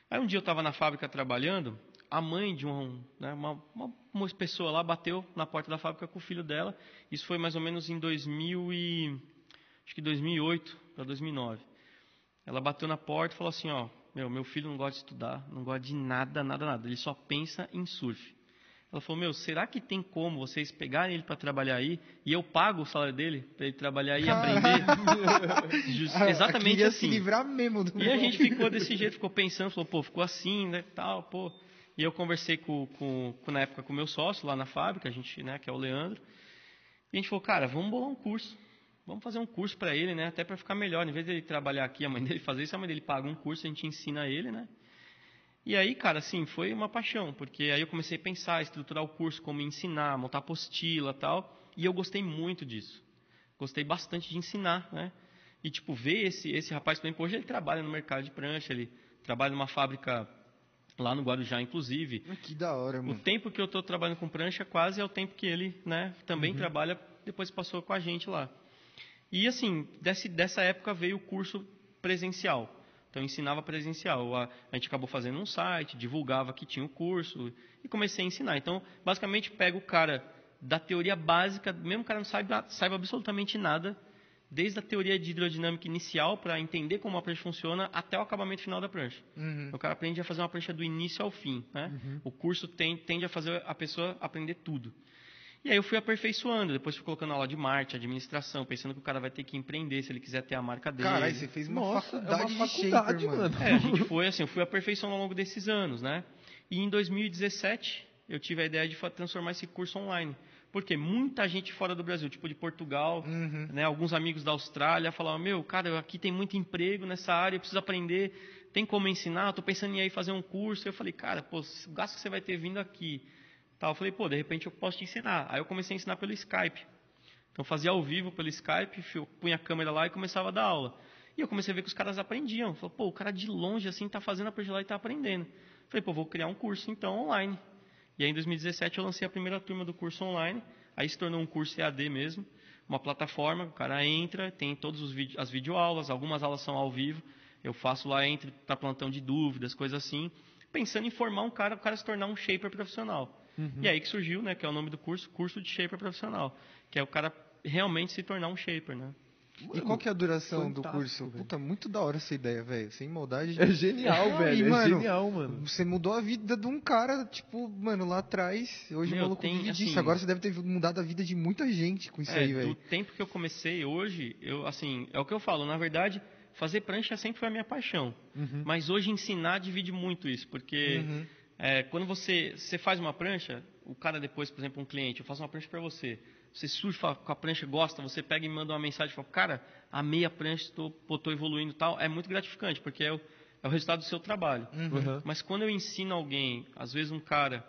Aí um dia eu estava na fábrica trabalhando, a mãe de um, né, uma, uma, uma pessoa lá bateu na porta da fábrica com o filho dela. Isso foi mais ou menos em 2000 e acho que 2008 para 2009. Ela bateu na porta e falou assim, ó, meu, meu filho não gosta de estudar, não gosta de nada, nada, nada. Ele só pensa em surf. Ela falou, meu, será que tem como vocês pegarem ele para trabalhar aí e eu pago o salário dele para ele trabalhar aí e aprender? Just- Exatamente assim. se livrar mesmo do E a gente ficou desse jeito, ficou pensando, falou, pô, ficou assim, né, tal, pô. E eu conversei com, com, com, na época com o meu sócio lá na fábrica, a gente, né, que é o Leandro. E a gente falou, cara, vamos bolar um curso. Vamos fazer um curso para ele, né, até para ficar melhor. Em vez dele trabalhar aqui, a mãe dele fazer isso, a mãe dele paga um curso, a gente ensina ele, né. E aí, cara, assim, foi uma paixão, porque aí eu comecei a pensar, estruturar o curso, como ensinar, montar apostila tal. E eu gostei muito disso. Gostei bastante de ensinar, né? E, tipo, ver esse, esse rapaz, por exemplo, hoje ele trabalha no mercado de prancha, ele trabalha numa fábrica lá no Guarujá, inclusive. Que da hora, O mano. tempo que eu estou trabalhando com prancha quase é o tempo que ele, né, também trabalha, depois passou com a gente lá. E assim, desse, dessa época veio o curso presencial. Então eu ensinava presencial. A, a gente acabou fazendo um site, divulgava que tinha o curso e comecei a ensinar. Então, basicamente, pega o cara da teoria básica, mesmo o cara não saiba, saiba absolutamente nada, desde a teoria de hidrodinâmica inicial para entender como a prancha funciona até o acabamento final da prancha. Uhum. O cara aprende a fazer uma prancha do início ao fim. Né? O curso tem- tende a fazer a pessoa aprender tudo. E aí eu fui aperfeiçoando, depois fui colocando aula de marketing, administração, pensando que o cara vai ter que empreender se ele quiser ter a marca dele. Caralho, você fez uma Nossa, é faculdade, uma de faculdade, shaper, mano. É, a gente foi assim, eu fui aperfeiçoando ao longo desses anos, né? E em 2017 eu tive a ideia de transformar esse curso online. Porque muita gente fora do Brasil, tipo de Portugal, Uhum. né, alguns amigos da Austrália falavam, meu, cara, aqui tem muito emprego nessa área, eu preciso aprender, tem como ensinar, eu tô pensando em ir aí fazer um curso. Eu falei, cara, pô, o gasto que você vai ter vindo aqui. Tal. Eu falei, pô, de repente eu posso te ensinar. Aí eu comecei a ensinar pelo Skype. Então eu fazia ao vivo pelo Skype, fio- punha a câmera lá e começava a dar aula. E eu comecei a ver que os caras aprendiam. Falei, pô, o cara de longe assim tá fazendo a lá e tá aprendendo. Falei, pô, vou criar um curso então online. E aí em 2017 eu lancei a primeira turma do curso online. Aí se tornou um curso EAD mesmo, uma plataforma, o cara entra, tem todas as videoaulas, algumas aulas são ao vivo. Eu faço lá entre para plantão de dúvidas, coisas assim, pensando em formar um cara, o cara se tornar um shaper profissional. E aí que surgiu, né, que é o nome do curso, curso de shaper profissional, que é o cara realmente se tornar um shaper, né? E qual que é a duração do curso? velho. Puta, muito da hora essa ideia, velho. Sem maldade. É genial, velho. é mano, genial, mano. Você mudou a vida de um cara, tipo, mano, lá atrás. Hoje Meu, o maluco tem, vive disso. assim- Agora você deve ter mudado a vida de muita gente com isso É, aí, do velho. tempo que eu comecei hoje, eu assim, é o que eu falo, na verdade, fazer prancha sempre foi a minha paixão. Mas hoje ensinar divide muito isso, porque Uhum. É, quando você, você faz uma prancha, o cara depois, por exemplo, um cliente, eu faço uma prancha para você, você surfa com a prancha, gosta, você pega e manda uma mensagem e fala, cara, amei a prancha, estou evoluindo e tal, é muito gratificante, porque é o, é o resultado do seu trabalho. Uhum. Mas quando eu ensino alguém, às vezes um cara,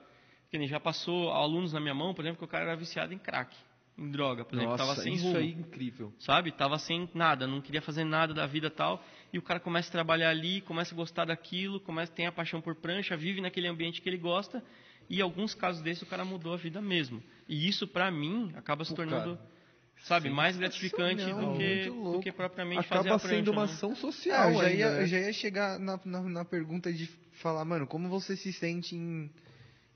que nem já passou alunos na minha mão, por exemplo, que o cara era viciado em crack, em droga, por exemplo, Nossa, tava sem isso rumo aí é incrível. sabe? Tava sem nada, não queria fazer nada da vida tal. E o cara começa a trabalhar ali, começa a gostar daquilo, começa tem a paixão por prancha, vive naquele ambiente que ele gosta. E em alguns casos desses o cara mudou a vida mesmo. E isso pra mim acaba se Pô, tornando, cara, sabe, mais gratificante sensacional, do que, do que propriamente fazer Acaba a prancha. sendo uma né? ação É, social eu já, ia, né? eu já ia chegar na, na, na pergunta de falar, mano, como você se sente em,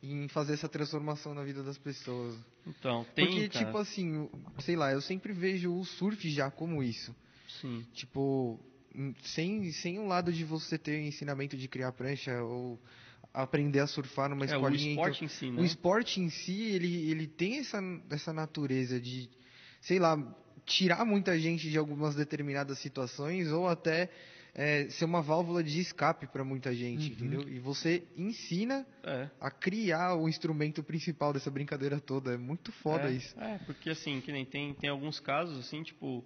em fazer essa transformação na vida das pessoas? Então, tem, Porque, cara, tipo assim, o- sei lá, eu sempre vejo o surf já como isso. sim. Tipo, hum, sem, sem o lado de você ter ensinamento de criar prancha ou aprender a surfar numa É, o escolinha. então- esporte em si, né? O esporte em si, ele, ele tem essa, essa natureza de, sei lá, tirar muita gente de algumas determinadas situações ou até é, ser uma válvula de escape para muita gente, entendeu? E você ensina É. a criar o instrumento principal dessa brincadeira toda. É muito foda é, isso. É, porque assim, que nem tem, tem alguns casos, assim, tipo,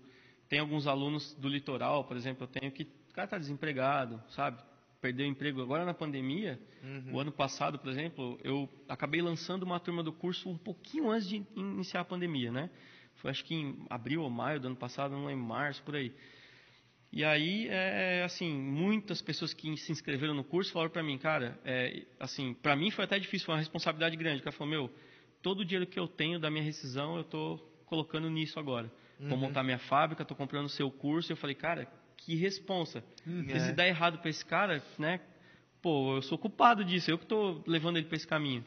tem alguns alunos do litoral, por exemplo, eu tenho que o cara tá desempregado, sabe? Perdeu o emprego agora na pandemia. Uhum. O ano passado, por exemplo, eu acabei lançando uma turma do curso um pouquinho antes de iniciar a pandemia, né? Foi acho que em abril ou maio do ano passado, não lembro, março, por aí. E aí, é, assim, muitas pessoas que se inscreveram no curso falaram para mim, cara, é, assim, para mim foi até difícil, foi uma responsabilidade grande. O cara falou, meu, todo o dinheiro que eu tenho da minha rescisão, eu tô colocando nisso agora. Vou montar minha fábrica, tô comprando o seu curso. Eu falei, cara, que responsa. Porque se dá errado para esse cara, né? Pô, eu sou culpado disso, eu que tô levando ele para esse caminho.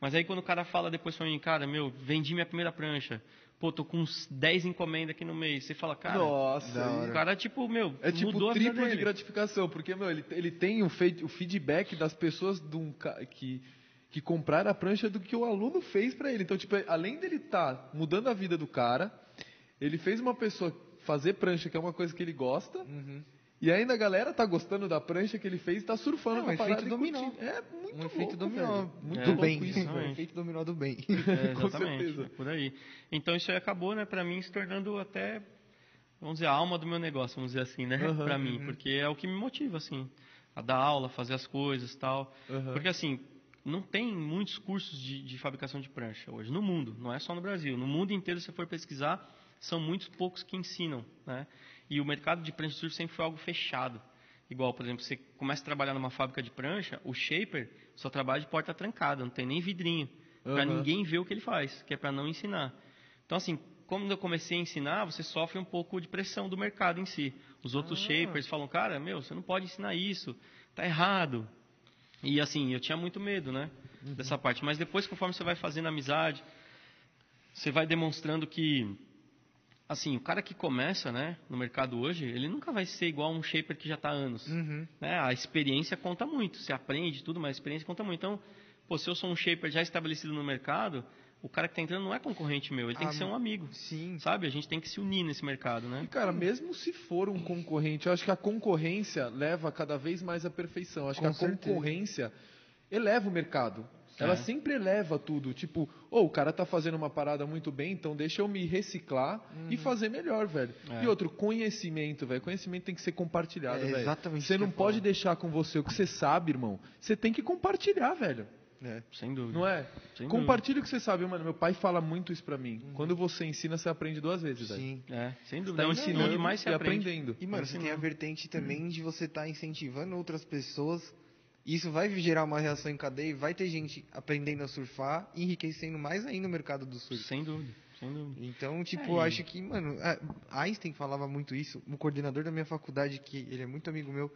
Mas aí quando o cara fala depois pra mim, cara, meu, vendi minha primeira prancha. Pô, tô com uns 10 encomendas aqui no mês. Você fala, cara, Nossa, o cara, tipo, meu, É tipo mudou a vida triplo de gratificação, porque, meu, ele, ele tem o, o feedback das pessoas de um que, que compraram a prancha do que o aluno fez pra ele. Então, tipo, além dele estar mudando a vida do cara, ele fez uma pessoa fazer prancha, que é uma coisa que ele gosta, Uhum. E ainda a galera tá gostando da prancha que ele fez e tá surfando É um parada efeito dominó. curtindo. É muito Um efeito louco, dominó velho. Muito É, do louco bem. isso. Um efeito dominó do bem. É, Com exatamente, certeza. é por aí. Então isso aí acabou, né, pra mim, se tornando até, vamos dizer, a alma do meu negócio, vamos dizer assim, né, pra mim, porque é o que me motiva, assim, a dar aula, fazer as coisas tal. Aham. Porque, assim, não tem muitos cursos de, de fabricação de prancha hoje, no mundo, não é só no Brasil. No mundo inteiro, se você for pesquisar, são muitos poucos que ensinam, né? E o mercado de prancha de surf sempre foi algo fechado. Igual, por exemplo, você começa a trabalhar numa fábrica de prancha, o shaper só trabalha de porta trancada, não tem nem vidrinho, Pra Aham. ninguém ver o que ele faz, que é para não ensinar. Então, assim, quando eu comecei a ensinar, você sofre um pouco de pressão do mercado em si. Os outros shapers falam, cara, meu, você não pode ensinar isso, tá errado. E assim, eu tinha muito medo, né, dessa parte. Mas depois, conforme você vai fazendo amizade, você vai demonstrando que, assim, o cara que começa, né, no mercado hoje, ele nunca vai ser igual a um shaper que já está há anos. Uhum. Né? A experiência conta muito, você aprende tudo, mas a experiência conta muito. Então, pô, se eu sou um shaper já estabelecido no mercado, o cara que tá entrando não é concorrente meu, ele tem Ah, que ser um amigo. Sim. Sabe? A gente tem que se unir nesse mercado, né? E, cara, mesmo se for um concorrente, eu acho que a concorrência leva cada vez mais à perfeição. Eu acho Com que a certeza. concorrência eleva o mercado. Ela É. sempre eleva tudo. Tipo, ô, o cara tá fazendo uma parada muito bem, então deixa eu me reciclar e fazer melhor, velho. É. E outro, conhecimento, velho. Conhecimento tem que ser compartilhado, É velho. exatamente Você não pode falo. deixar com você o que você sabe, irmão. Você tem que compartilhar, velho. É. Sem dúvida. Não é? Sem Compartilha o que você sabe, mano. Meu pai fala muito isso pra mim. Quando você ensina, você aprende duas vezes, velho. Sim. É, sem Você dúvida. tá é ensinando mais se e aprende. aprendendo. E, mano, você tem a vertente também de você estar incentivando outras pessoas. Isso vai gerar uma reação em cadeia e vai ter gente aprendendo a surfar e enriquecendo mais ainda o mercado do surf. Sem dúvida, sem dúvida. Então, tipo, É, eu e- acho que, mano, é, Einstein falava muito isso. O coordenador da minha faculdade, que ele é muito amigo meu,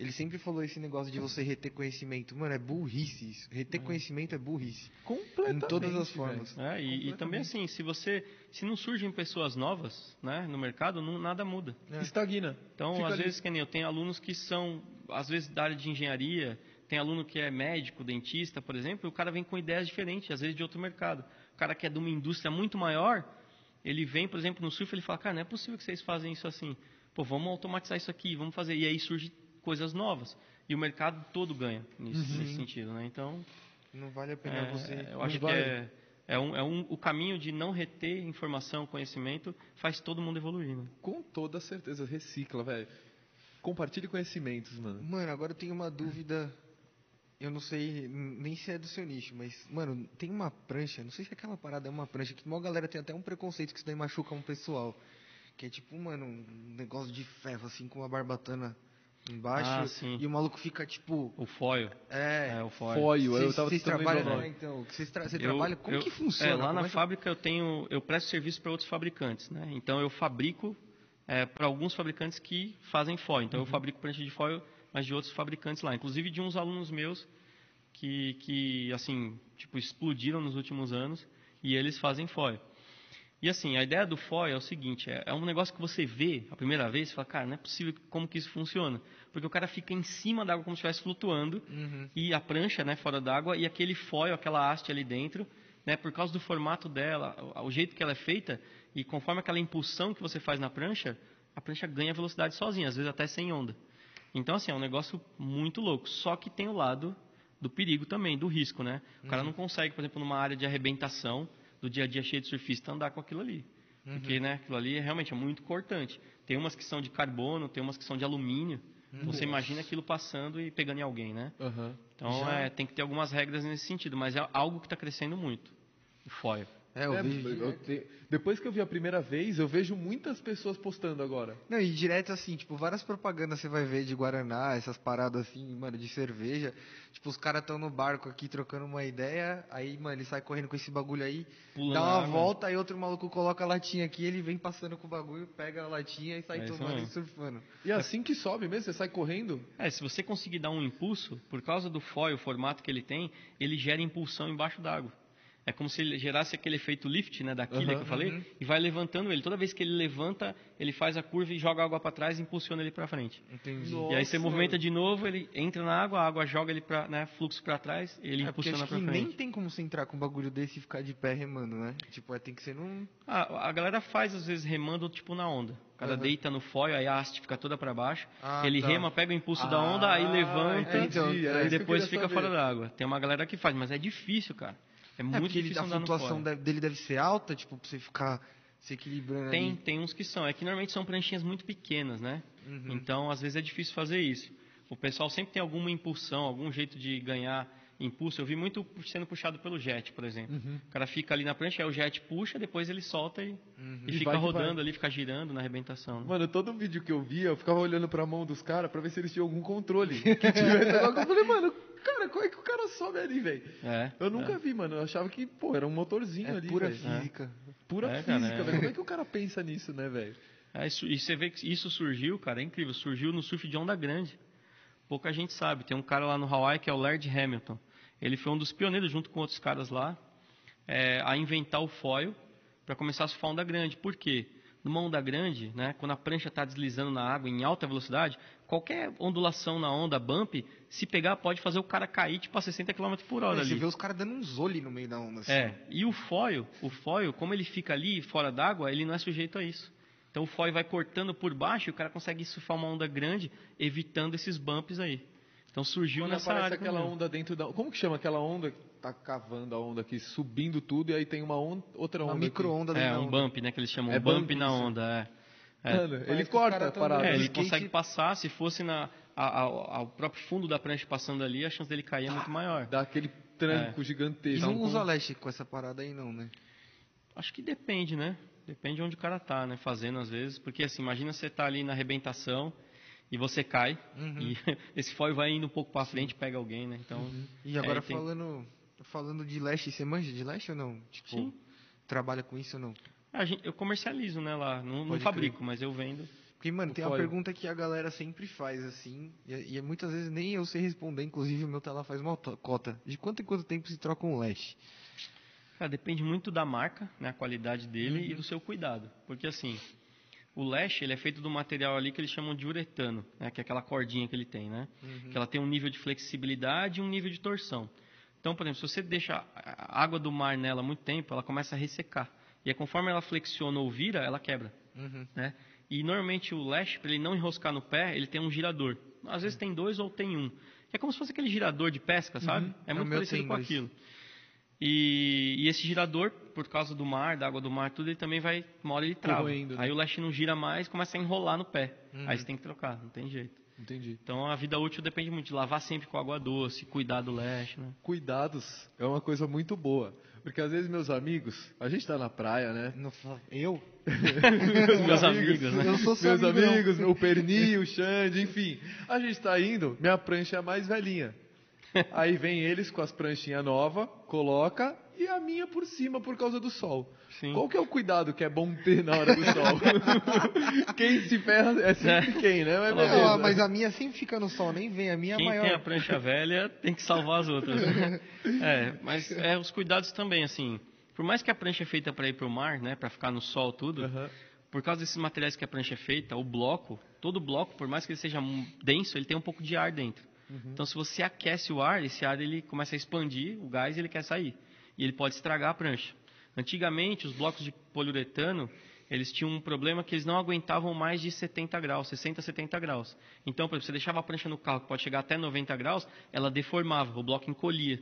ele sempre falou esse negócio de você reter conhecimento. Mano, é burrice isso. Reter conhecimento é burrice. Completamente. Em todas as formas. É, e, e também assim, se você, se não surgem pessoas novas, né, no mercado, não, nada muda. É. Estagna. Então, Fica às ali. vezes, que nem eu tenho alunos que são, às vezes, da área de engenharia, tem aluno que é médico, dentista, por exemplo, e o cara vem com ideias diferentes, às vezes de outro mercado. O cara que é de uma indústria muito maior, ele vem, por exemplo, no surf, ele fala, cara, não é possível que vocês fazem isso assim. Pô, vamos automatizar isso aqui, vamos fazer. E aí surgem coisas novas. E o mercado todo ganha nisso, nesse sentido, né? Então, Não vale a pena é, você. eu acho que vale. é, é, um, é um, o caminho de não reter informação, conhecimento, faz todo mundo evoluir, né? Com toda certeza, recicla, velho. Compartilhe conhecimentos, mano. Mano, agora eu tenho uma dúvida. Eu não sei nem se é do seu nicho, mas, mano, tem uma prancha, não sei se aquela parada é uma prancha, que uma galera tem até um preconceito que isso daí machuca um pessoal. Que é tipo, mano, um negócio de ferro, assim, com uma barbatana embaixo. Ah, sim. E o maluco fica, tipo, O foil. é. É, o foil. Foil, eu Vocês tava vocês trabalham, né, então? que Vocês tra você Eu- trabalha? Como eu- que funciona? É, lá Como na é que- fábrica eu tenho, eu presto serviço para outros fabricantes, né? Então eu fabrico para alguns fabricantes que fazem foil. Então eu Uhum. fabrico prancha de foil, mas de outros fabricantes lá, inclusive de uns alunos meus que, que assim, tipo, explodiram nos últimos anos e eles fazem foil. E assim, a ideia do foil é o seguinte, é, é um negócio que você vê a primeira vez e fala, cara, não é possível como que isso funciona. Porque o cara fica em cima da água como se estivesse flutuando Uhum. e a prancha, né, fora d'água e aquele foil, aquela haste ali dentro, né, por causa do formato dela, o, o jeito que ela é feita e conforme aquela impulsão que você faz na prancha, a prancha ganha velocidade sozinha, às vezes até sem onda. Então assim, é um negócio muito louco, só que tem o lado do perigo também, do risco, né? O cara não consegue, por exemplo, numa área de arrebentação, do dia a dia cheio de surfista, andar com aquilo ali. Porque, né, aquilo ali é, realmente é muito cortante. Tem umas que são de carbono, tem umas que são de alumínio. Então, Você imagina aquilo passando e pegando em alguém, né? Aham. Então é, tem que ter algumas regras nesse sentido, mas é algo que está crescendo muito. O foil. É, eu É, vejo eu te- Depois que eu vi a primeira vez, eu vejo muitas pessoas postando agora. Não, e direto assim, tipo, várias propagandas você vai ver de Guaraná, essas paradas assim, mano, de cerveja. Tipo, os caras estão no barco aqui trocando uma ideia, aí, mano, ele sai correndo com esse bagulho aí, Pulando dá uma água. volta, aí outro maluco coloca a latinha aqui, ele vem passando com o bagulho, pega a latinha e sai É tomando e surfando. E é assim que sobe mesmo, você sai correndo. É, se você conseguir dar um impulso, por causa do foil, o formato que ele tem, ele gera impulsão embaixo d'água. É como se ele gerasse aquele efeito lift, né, da quilha Aham, que eu falei, e vai levantando ele. Toda vez que ele levanta, ele faz a curva e joga a água para trás e impulsiona ele para frente. Entendi. Nossa. e aí você movimenta de novo, ele entra na água, a água joga ele para, né, fluxo para trás, ele É, impulsiona acho para que frente. nem tem como você entrar com um bagulho desse e ficar de pé remando, né? Tipo, é, tem que ser num... Ah, a galera faz às vezes remando tipo na onda. O cara Aham. deita no foil, aí a haste fica toda para baixo. Ah, ele tá. rema, pega o impulso da onda, aí Ah, levanta entendi, era e depois fica saber. fora da água. Tem uma galera que faz, mas é difícil, cara. É É, muito porque ele, difícil a flutuação deve- dele deve ser alta, tipo, pra você ficar se equilibrando Tem, ali. tem uns que são. É que normalmente são pranchinhas muito pequenas, né? Uhum. Então, às vezes é difícil fazer isso. O pessoal sempre tem alguma impulsão, algum jeito de ganhar impulso. Eu vi muito sendo puxado pelo jet, por exemplo. Uhum. O cara fica ali na prancha, aí o jet puxa, depois ele solta e, Uhum. e E fica vai rodando vai. ali, fica girando na arrebentação. né? Mano, todo vídeo que eu via, eu ficava olhando pra mão dos caras pra ver se eles tinham algum controle. Que tivesse alguma coisa. Eu falei, mano, cara, como é que o cara sobe ali, velho? É, Eu nunca vi, mano. Eu achava que, pô, era um motorzinho É ali. pura velho. física. Pura É, física, é. velho. Como é que o cara pensa nisso, né, velho? É, isso- e você vê que isso surgiu, cara, é incrível. Surgiu no surf de onda grande. Pouca gente sabe. Tem um cara lá no Hawaii que é o Laird Hamilton. Ele foi um dos pioneiros, junto com outros caras lá, é, a inventar o foil para começar a surfar onda grande. Por quê? Numa onda grande, né, quando a prancha está deslizando na água em alta velocidade, qualquer ondulação na onda, bump, se pegar pode fazer o cara cair tipo a 60 km por hora Você ali. vê os caras dando um zole no meio da onda. Assim. É, e o foil, o foil, como ele fica ali fora d'água, ele não é sujeito a isso. Então o foil vai cortando por baixo e o cara consegue surfar uma onda grande, evitando esses bumps aí. Então surgiu Quando nessa área. aquela onda dentro da. Como que chama aquela onda que tá cavando a onda aqui, subindo tudo, e aí tem uma onda, outra Uma onda. aqui? micro-onda É, dentro da um bump, né, que eles chamam, É um bump, bump, na onda, é. É. Mano, ele corta a tão parada. É, ele skate- consegue passar, se fosse na, a- a- ao próprio fundo da prancha passando ali, a chance dele cair é muito maior. Dá aquele tranco E gigantesco. não Então, usa leste com essa parada aí não, né? Acho que depende, né? Depende de onde o cara tá, né? Fazendo às vezes. Porque assim, imagina você tá ali na arrebentação e você cai. Uhum. E esse foil vai indo um pouco pra frente pega alguém, né? Então. E agora É, tem- falando falando de leste, você manja de leste ou não? Tipo, Sim. trabalha com isso ou não? A gente, eu comercializo, né, lá. Não, não fabrico, mas eu vendo. Porque, mano, tem uma foil. pergunta que a galera sempre faz, assim, e, e muitas vezes nem eu sei responder, inclusive o meu tá lá faz uma cota. De quanto em quanto tempo se troca um leste? Cara, depende muito da marca, né, a qualidade dele Uhum. e do seu cuidado. Porque assim, o lash ele é feito do material ali que eles chamam de uretano, né, que é aquela cordinha que ele tem, né? Uhum. Que ela tem um nível de flexibilidade e um nível de torção. Então, por exemplo, se você deixa a água do mar nela muito tempo, ela começa a ressecar. E aí, conforme ela flexiona ou vira, ela quebra. Uhum. né? E normalmente o lash, para ele não enroscar no pé, ele tem um girador. Às vezes tem dois ou tem um. É como se fosse aquele girador de pesca, sabe? É É, muito meu parecido com aquilo. E, e esse girador, por causa do mar, da água do mar, tudo, ele também vai, uma hora ele trava. Corroendo, né? Aí o lash não gira mais, começa a enrolar no pé. Uhum. Aí você tem que trocar, não tem jeito. Entendi. Então a vida útil depende muito de lavar sempre com água doce, cuidar do lash, né? Cuidados é uma coisa muito boa. Porque às vezes meus amigos, a gente tá na praia, né? Fa- eu? Meus amigos, né? Eu sou seu Meus amigo, não. amigos, o Perni, o Xande, enfim. A gente tá indo, minha prancha é a mais velhinha. Aí vem eles com as pranchinhas novas, coloca e a minha por cima por causa do sol. Sim. Qual que é o cuidado que é bom ter na hora do sol? quem se ferra é sempre quem, né? Mas Não, mas a minha sempre fica no sol, nem vem. A minha Quem é maior. tem a prancha velha tem que salvar as outras. né? é, mas é, os cuidados também, assim. Por mais que a prancha é feita para ir para o mar, né, para ficar no sol tudo, Aham. por causa desses materiais que a prancha é feita, o bloco, todo bloco, por mais que ele seja denso, ele tem um pouco de ar dentro. Então, se você aquece o ar, esse ar ele começa a expandir, o gás ele quer sair e ele pode estragar a prancha. Antigamente, os blocos de poliuretano eles tinham um problema que eles não aguentavam mais de 70 graus, 60, 70 graus. Então, por exemplo, você deixava a prancha no carro que pode chegar até 90 graus, ela deformava, o bloco encolhia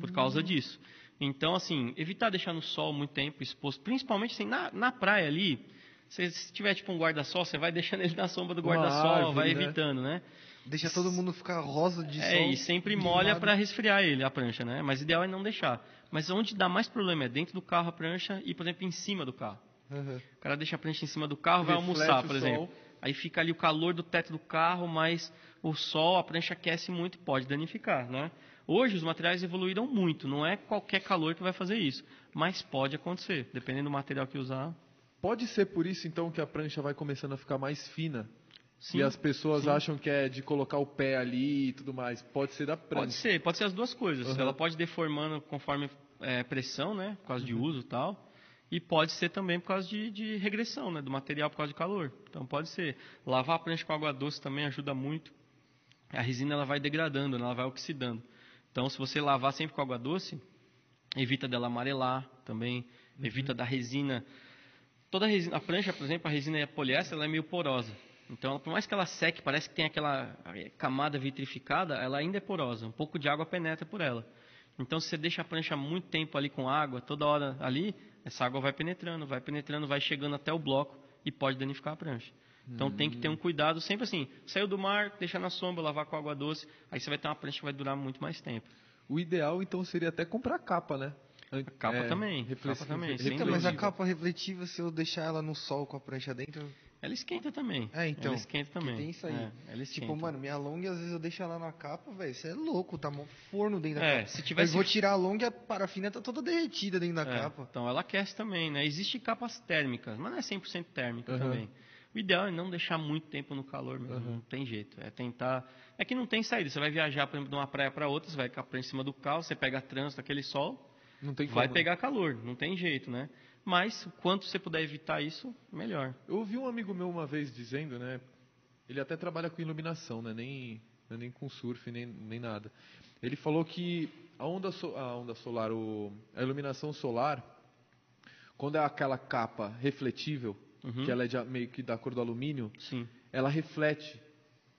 por causa disso. Então, assim, evitar deixar no sol muito tempo exposto, principalmente assim, na, na praia ali, se, se tiver tipo um guarda-sol, você vai deixando ele na sombra do guarda-sol, vai né? evitando, né? Deixa todo mundo ficar rosa de É, sol. e sempre molha para resfriar ele, a prancha, né? Mas o ideal é não deixar. Mas onde dá mais problema é dentro do carro a prancha e, por exemplo, em cima do carro. Aham. O cara deixa a prancha em cima do carro, vai Reflete almoçar, por sol. exemplo. Aí fica ali o calor do teto do carro, mas o sol, a prancha aquece muito e pode danificar, né? Hoje os materiais evoluíram muito, não é qualquer calor que vai fazer isso, mas pode acontecer, dependendo do material que usar. Pode ser por isso então que a prancha vai começando a ficar mais fina. Sim, e as pessoas sim. acham que é de colocar o pé ali e tudo mais. Pode ser da prancha. Pode ser, pode ser as duas coisas. Uhum. Ela pode deformando conforme é, pressão, né? Por causa de uso e tal. E pode ser também por causa de, de regressão, né? Do material por causa de calor. Então pode ser. Lavar a prancha com água doce também ajuda muito. A resina ela vai degradando, né? ela vai oxidando. Então se você lavar sempre com água doce, evita dela amarelar também. Evita da resina. Toda a resina, a prancha, por exemplo, a resina é poliéster, ela é meio porosa. Então, ela, por mais que ela seque, parece que tem aquela camada vitrificada, ela ainda é porosa. Um pouco de água penetra por ela. Então, se você deixa a prancha muito tempo ali com água, toda hora ali, essa água vai penetrando, vai penetrando, vai chegando até o bloco e pode danificar a prancha. Então, tem que ter um cuidado sempre assim. Saiu do mar, deixa na sombra, lavar com água doce, aí você vai ter uma prancha que vai durar muito mais tempo. O ideal então seria até comprar capa, né? An- Capa também, reflex- capa também, Então, mas a capa refletiva, se eu deixar ela no sol com a prancha dentro, Ela esquenta também. É, então, Ela esquenta também. tem isso aí. É, ela esquenta. Tipo, mano, minha long, às vezes eu deixo ela na capa, velho. Você é louco, tá mó forno dentro da É, capa. se Mas tivesse vou tirar a long e a parafina tá toda derretida dentro da É, capa. Então ela aquece também, né? Existem capas térmicas, mas não é 100% térmica Uhum. também. O ideal é não deixar muito tempo no calor mesmo, não tem jeito. É tentar. É que não tem saída. Você vai viajar, por exemplo, de uma praia para outra, você vai prancha em cima do carro, você pega trânsito, aquele sol, Não tem vai como. pegar calor, não tem jeito, né? Mas, quanto você puder evitar isso, melhor. Eu ouvi um amigo meu uma vez dizendo, né? Ele até trabalha com iluminação, né? Nem, é nem com surf, nem, nem nada. Ele falou que a onda, so- a onda solar, o, a iluminação solar, quando é aquela capa refletível, Uhum. que ela é de meio que da cor do alumínio, Sim, ela reflete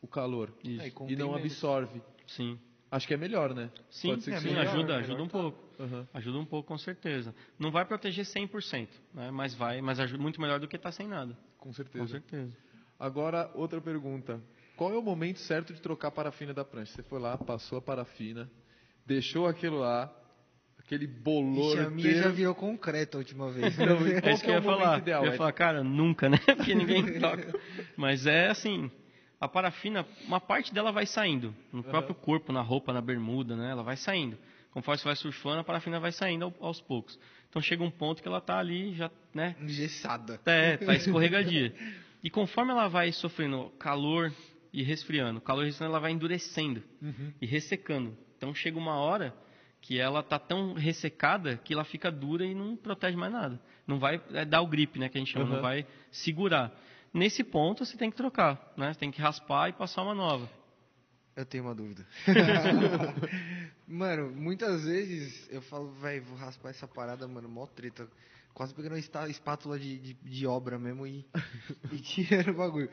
o calor isso. É, e e não absorve. Sim, Acho que é melhor, né? sim, Pode ser que é sim melhor, ajuda, melhor ajuda um tá. pouco. Aham. Ajuda um pouco, com certeza. Não vai proteger 100%, né? mas vai, mas ajuda muito melhor do que estar sem nada. Com Com certeza. certeza. Agora, outra pergunta. Qual é o momento certo de trocar a parafina da prancha? Você foi lá, passou a parafina, deixou aquilo lá, aquele bolor Ixi, a minha inteiro. já virou concreto a última vez. Não, É isso que que eu é ia o momento falar. ideal? Eu ia É- falar, cara, nunca, né? Porque ninguém toca. Mas é assim, a parafina, uma parte dela vai saindo. No próprio corpo, na roupa, na bermuda, né? Ela vai saindo. Conforme você vai surfando, a parafina vai saindo ao- aos poucos. Então chega um ponto que ela tá ali, já, né? Engessada. É, tá escorregadia. E conforme ela vai sofrendo calor e resfriando, calor e resfriando, ela vai endurecendo Uhum. e ressecando. Então chega uma hora que ela tá tão ressecada que ela fica dura e não protege mais nada. Não vai é, dar o grip, né, que a gente chama, Uhum. não vai segurar. Nesse ponto você tem que trocar, né? Você tem que raspar e passar uma nova. Eu tenho uma dúvida. mano, muitas vezes eu falo, velho, vou raspar essa parada, mano, mó treta. Quase pegando uma espátula de, de, de obra mesmo e, e tirando o bagulho.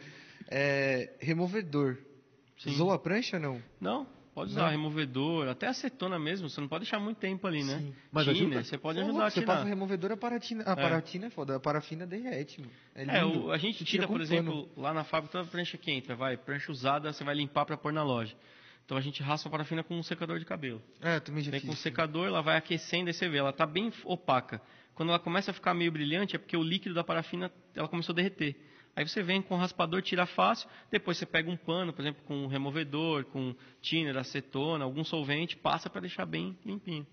É, removedor. Sim. Zoa a prancha ou não? Não, pode usar Não. removedor, até acetona mesmo, você não pode deixar muito tempo ali, né? Sim. Mas Thinner, ajuda? você pode ajudar Você tirar. passa o removedor, a paratina, a paratina é foda, a parafina derrete, mano. É, É, o- a gente tira, com por pano. exemplo, lá na fábrica toda prancha que entra, vai, prancha usada, você vai limpar para pôr na loja. Então a gente raspa a parafina com um secador de cabelo. É, também já Vem fiz. com o isso. secador, ela vai aquecendo, aí você vê, ela tá bem opaca. Quando ela começa a ficar meio brilhante, é porque o líquido da parafina, ela começou a derreter. Aí você vem com o raspador, tira fácil, depois você pega um pano, por exemplo, com um removedor, com thinner, acetona, algum solvente, passa para deixar bem limpinho.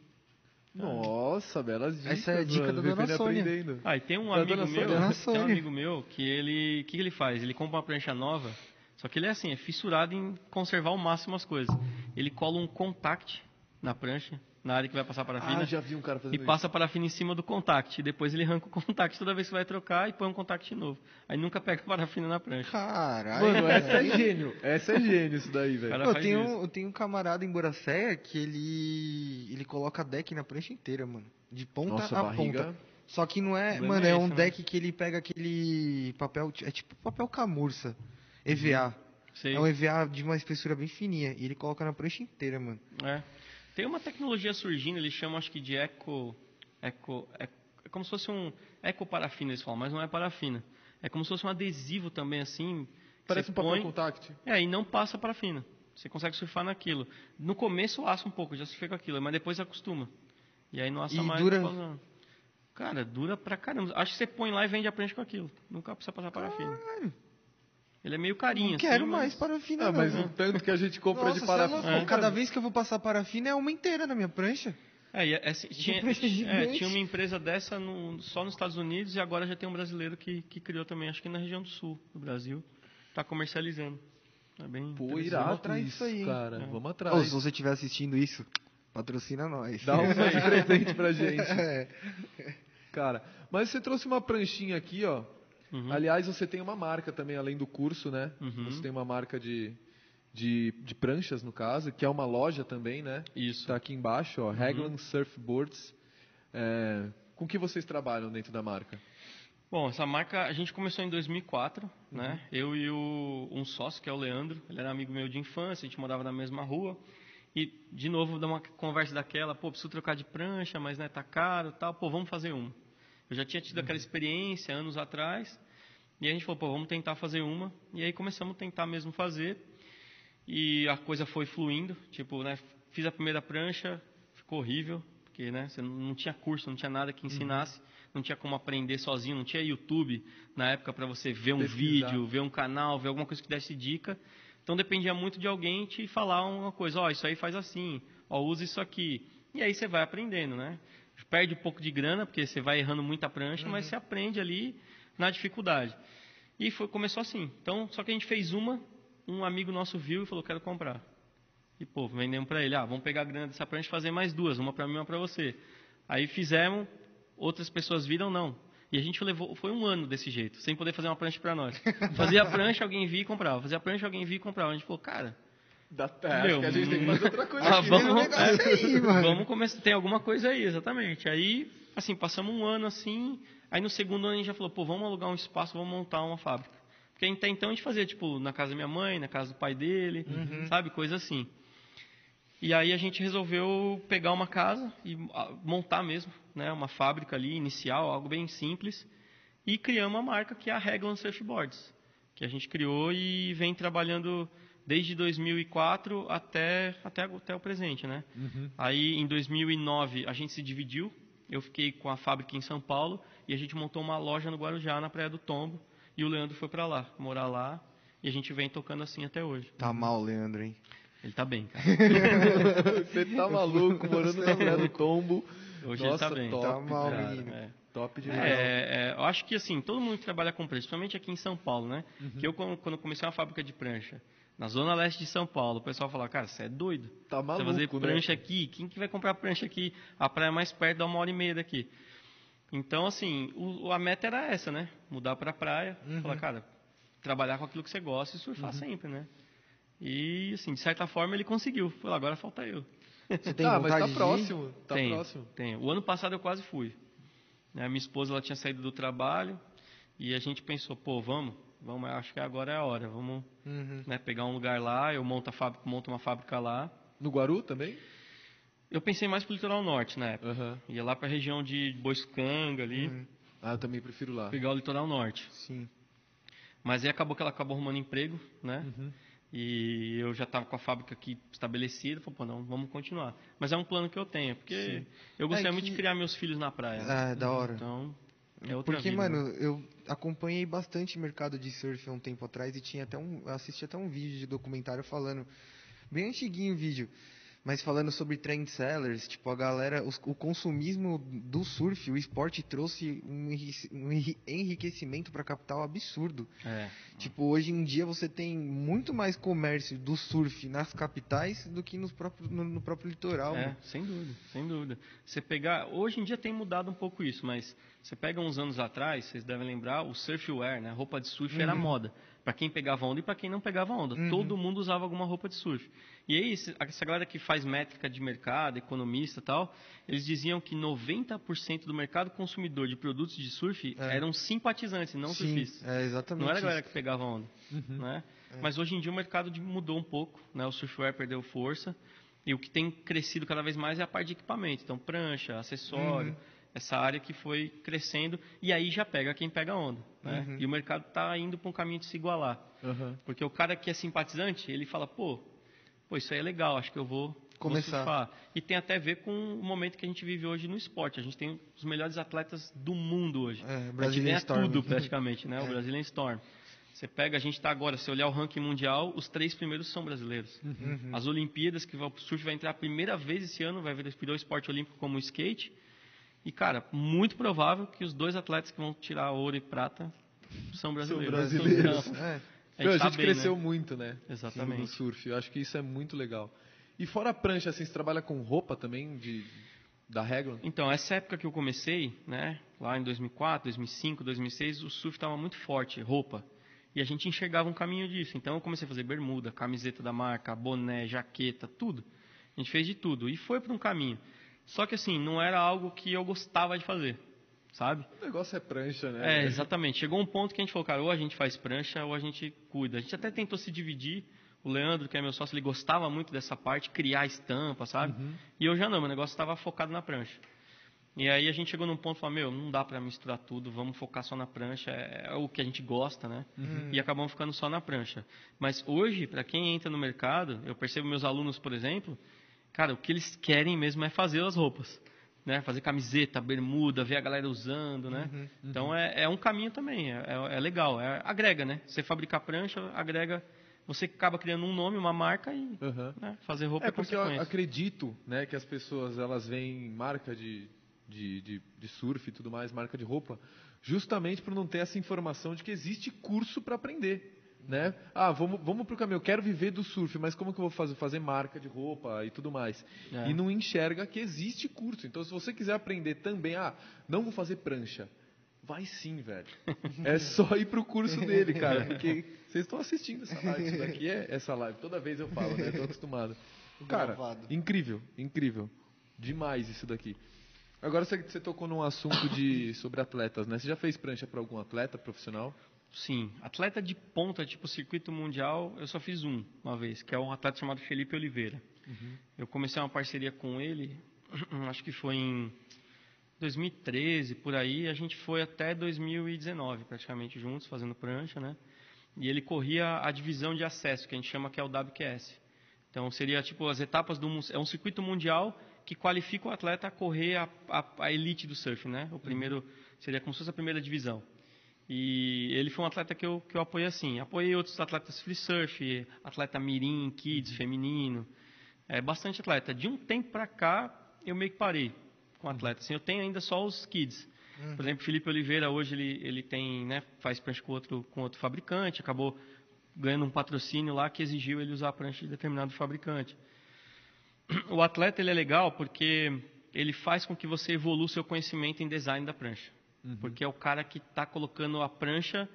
Nossa, belas dicas. Essa é a dica mano. da dona Vivendo e Sônia. aprendendo. Ah, e tem um Da amigo dona meu, tem um amigo meu que ele, o que, que ele faz? Ele compra uma prancha nova, só que ele é assim, é fissurado em conservar ao máximo as coisas. Ele cola um contact na prancha, na área que vai passar a parafina, Ah, já vi um cara e fazendo isso. passa a parafina em cima do contact. E depois ele arranca o contact toda vez que vai trocar e põe um contact novo. Aí nunca pega a parafina na prancha. Caralho. Mano, essa é gênio. Essa é gênio isso daí, velho. Eu tenho, isso. eu tenho um camarada em Boracéia que ele ele coloca deck na prancha inteira, mano. De ponta Nossa, a barriga. ponta. Só que não é, Problema mano, é é esse, um né? deck que ele pega aquele papel, é tipo papel camurça, EVA. Sei. É um EVA de uma espessura bem fininha e ele coloca na prancha inteira, mano. É. Tem uma tecnologia surgindo, eles chamam acho que de eco. eco é, é como se fosse um. Ecoparafina, eles falam, mas não é parafina. É como se fosse um adesivo também, assim. Parece um papel põe- contact. É, e não passa parafina. Você consegue surfar naquilo. No começo assa um pouco, já surfei com aquilo, mas depois acostuma. E aí não assa E mais. dura- não Cara, dura pra caramba. Acho que você põe lá e vende a prancha com aquilo. Nunca precisa passar parafina. Ele é meio carinho, Não assim. quero mas- mais parafina, Ah, não. mas o tanto que a gente compra Nossa, de é parafina. louco. Cada vez que eu vou passar parafina é uma inteira na minha prancha. É, e é- é- tinha, prancha é, tinha uma empresa dessa no- só nos Estados Unidos e agora já tem um brasileiro que, que criou também, acho que na região do sul do Brasil. Está comercializando. É bem Pô, interessante. irado atrás isso, disso aí, cara. É. Vamos atrás. se você estiver assistindo isso, patrocina nós. Dá um presente pra gente. É. Cara, mas você trouxe uma pranchinha aqui, ó. Uhum. Aliás, você tem uma marca também, além do curso, né? Uhum. Você tem uma marca de, de, de pranchas, no caso, que é uma loja também, né? Isso. Tá aqui embaixo, ó. Raglan Surfboards. É, com que vocês trabalham dentro da marca? Bom, essa marca a gente começou em 2004, Uhum. né? Eu e o, um sócio, que é o Leandro, ele era amigo meu de infância, a gente morava na mesma rua. E, de novo, dá uma conversa daquela, pô, preciso trocar de prancha, mas né, tá caro tal, pô, vamos fazer uma. Eu já tinha tido Uhum. aquela experiência anos atrás, e a gente falou, pô, vamos tentar fazer uma. E aí começamos a tentar mesmo fazer, e a coisa foi fluindo, tipo, né, fiz a primeira prancha, ficou horrível, porque, né, você não- tinha curso, não tinha nada que ensinasse, não tinha como aprender sozinho, não tinha YouTube na época para você ver um Pesquisar. vídeo, ver um canal, ver alguma coisa que desse dica. Então dependia muito de alguém te falar uma coisa, ó, isso aí faz assim, ó, usa isso aqui. E aí você vai aprendendo, né? Perde um pouco de grana, porque você vai errando muita prancha, mas você aprende ali na dificuldade. E foi, começou assim. Então, só que a gente fez uma, um amigo nosso viu e falou, quero comprar. E, pô, vendemos para ele, ah, vamos pegar a grana dessa prancha e fazer mais duas, uma para mim e uma para você. Aí fizemos, outras pessoas viram, não. E a gente levou, foi um ano desse jeito, sem poder fazer uma prancha para nós. Fazia a prancha, alguém via e comprava. Fazia a prancha, alguém via e comprava. A gente falou, cara, da terra. Meu, acho que a gente tem que fazer outra coisa ah, aqui. Vamos, é, aí, vamos começar. Tem alguma coisa aí, exatamente. Aí, assim, passamos um ano assim. Aí no segundo ano a gente já falou, pô, vamos alugar um espaço, vamos montar uma fábrica. Porque até então a gente fazia, tipo, na casa da minha mãe, na casa do pai dele, uhum. sabe? Coisa assim. E aí a gente resolveu pegar uma casa e montar mesmo, né? Uma fábrica ali, inicial, algo bem simples. E criamos uma marca que é a Reglan Surfboards. Que a gente criou e vem trabalhando desde 2004 até, até, até o presente, né? Uhum. Aí, em 2009, a gente se dividiu. Eu fiquei com a fábrica em São Paulo e a gente montou uma loja no Guarujá, na Praia do Tombo. E o Leandro foi para lá, morar lá. E a gente vem tocando assim até hoje. Tá mal, Leandro, hein? Ele tá bem, cara. Você tá maluco, morando na Praia do Tombo. Hoje Nossa, ele tá bem. Top, tá mal, cara. menino. É. Top demais. É, é, eu acho que assim, todo mundo que trabalha com prancha, principalmente aqui em São Paulo, né? Uhum. Que eu, quando comecei uma fábrica de prancha, na zona leste de São Paulo, o pessoal fala, cara, você é doido. Tá maluco, Você vai fazer prancha né? aqui, quem que vai comprar prancha aqui? A praia mais perto dá uma hora e meia daqui. Então, assim, o, a meta era essa, né? Mudar para a praia, uhum. falar, cara, trabalhar com aquilo que você gosta e surfar uhum. sempre, né? E, assim, de certa forma ele conseguiu. Agora falta eu. Você tem ah, vontade mas tá próximo, tá tenho, próximo. Tenho. O ano passado eu quase fui. A minha esposa, ela tinha saído do trabalho e a gente pensou, pô, vamos, vamos, acho que agora é a hora, vamos uhum. né, pegar um lugar lá, eu monto, fábrica, monto uma fábrica lá. No Guaru também? Eu pensei mais pro litoral norte na época. Uhum. Ia lá pra região de Boiscanga ali. Uhum. Ah, eu também prefiro lá. Pegar o litoral norte. Sim. Mas aí acabou que ela acabou arrumando emprego, né? Uhum. E eu já estava com a fábrica aqui estabelecida, falei, pô, não, vamos continuar. Mas é um plano que eu tenho, porque Sim. eu gostaria é que... muito de criar meus filhos na praia. Ah, é, da hora. Então, é outra Porque, vida, mano, né? eu acompanhei bastante mercado de surf há um tempo atrás e tinha até um, assisti até um vídeo de documentário falando, bem antiguinho o vídeo, mas falando sobre trend sellers, tipo, a galera, os, o consumismo do surf, o esporte trouxe um, um enriquecimento para a capital absurdo. É. Tipo, hoje em dia você tem muito mais comércio do surf nas capitais do que nos próprios, no, no próprio litoral. É, mano. sem dúvida, sem dúvida. Você pegar, hoje em dia tem mudado um pouco isso, mas você pega uns anos atrás, vocês devem lembrar, o surfwear, né? Roupa de surf uhum. era moda. Para quem pegava onda e para quem não pegava onda. Uhum. Todo mundo usava alguma roupa de surf. E aí, essa galera que faz métrica de mercado, economista e tal, eles diziam que 90% do mercado consumidor de produtos de surf é. eram simpatizantes, não Sim, surfistas. É exatamente não era a galera isso. que pegava onda. Uhum. Né? É. Mas hoje em dia o mercado mudou um pouco, né? o surfwear perdeu força. E o que tem crescido cada vez mais é a parte de equipamento. Então, prancha, acessório. Uhum essa área que foi crescendo e aí já pega quem pega onda. Né? Uhum. E o mercado está indo para um caminho de se igualar. Uhum. Porque o cara que é simpatizante, ele fala, pô, pô, isso aí é legal, acho que eu vou começar. Vou e tem até a ver com o momento que a gente vive hoje no esporte. A gente tem os melhores atletas do mundo hoje. É, a gente ganha Storm. tudo praticamente, né? É. O Brazilian Storm. Você pega, a gente está agora, se olhar o ranking mundial, os três primeiros são brasileiros. Uhum. As Olimpíadas, que o surf vai entrar a primeira vez esse ano, vai virar o esporte olímpico como o skate. E, cara, muito provável que os dois atletas que vão tirar ouro e prata são brasileiros. São brasileiros. Então, é. A gente, a tá gente bem, cresceu né? muito, né? Exatamente. No surf. Eu acho que isso é muito legal. E fora a prancha, assim, você trabalha com roupa também de, da regra? Então, essa época que eu comecei, né, lá em 2004, 2005, 2006, o surf estava muito forte, roupa. E a gente enxergava um caminho disso. Então, eu comecei a fazer bermuda, camiseta da marca, boné, jaqueta, tudo. A gente fez de tudo. E foi para um caminho. Só que assim, não era algo que eu gostava de fazer, sabe? O negócio é prancha, né? É, exatamente. Chegou um ponto que a gente falou, cara, ou a gente faz prancha ou a gente cuida. A gente até tentou se dividir. O Leandro, que é meu sócio, ele gostava muito dessa parte, criar estampa, sabe? Uhum. E eu já não, meu negócio estava focado na prancha. E aí a gente chegou num ponto e falou, meu, não dá para misturar tudo, vamos focar só na prancha, é, é o que a gente gosta, né? Uhum. E acabamos ficando só na prancha. Mas hoje, para quem entra no mercado, eu percebo meus alunos, por exemplo, Cara, o que eles querem mesmo é fazer as roupas. Né? Fazer camiseta, bermuda, ver a galera usando, né? Uhum, uhum. Então é, é, um caminho também, é, é, legal, é, agrega, né? Você fabricar prancha, agrega, você acaba criando um nome, uma marca e uhum. né? fazer roupa É porque eu acredito, né, que as pessoas elas veem marca de, de, de, de surf e tudo mais, marca de roupa, justamente por não ter essa informação de que existe curso para aprender né? Ah, vamos, vamos pro caminho. Eu quero viver do surf, mas como que eu vou fazer? Fazer marca de roupa e tudo mais. É. E não enxerga que existe curso. Então, se você quiser aprender também, ah, não vou fazer prancha, Vai sim, velho. É só ir pro curso dele, cara, porque vocês estão assistindo essa live. Isso daqui é essa live. Toda vez eu falo, né? Eu tô acostumado. Cara, incrível, incrível. Demais isso daqui. Agora você, você tocou num assunto de sobre atletas, né? Você já fez prancha para algum atleta profissional? Sim, atleta de ponta, tipo circuito mundial, eu só fiz um uma vez, que é um atleta chamado Felipe Oliveira. Eu comecei uma parceria com ele, acho que foi em 2013, por aí, a gente foi até 2019 praticamente juntos, fazendo prancha, né? E ele corria a divisão de acesso, que a gente chama que é o WQS. Então seria tipo as etapas do é um circuito mundial que qualifica o atleta a correr a, a, a elite do surf, né? O primeiro seria como se fosse a primeira divisão. E ele foi um atleta que eu, que eu apoiei assim. Apoiei outros atletas free surf, atleta mirim, kids, feminino. É, bastante atleta. De um tempo pra cá, eu meio que parei com atleta. Assim, eu tenho ainda só os kids. Por exemplo, Felipe Oliveira hoje ele, ele tem, né, faz prancha com outro, com outro fabricante, acabou ganhando um patrocínio lá que exigiu ele usar a prancha de determinado fabricante. O atleta ele é legal porque ele faz com que você evolua o seu conhecimento em design da prancha. Porque é o cara que está colocando a prancha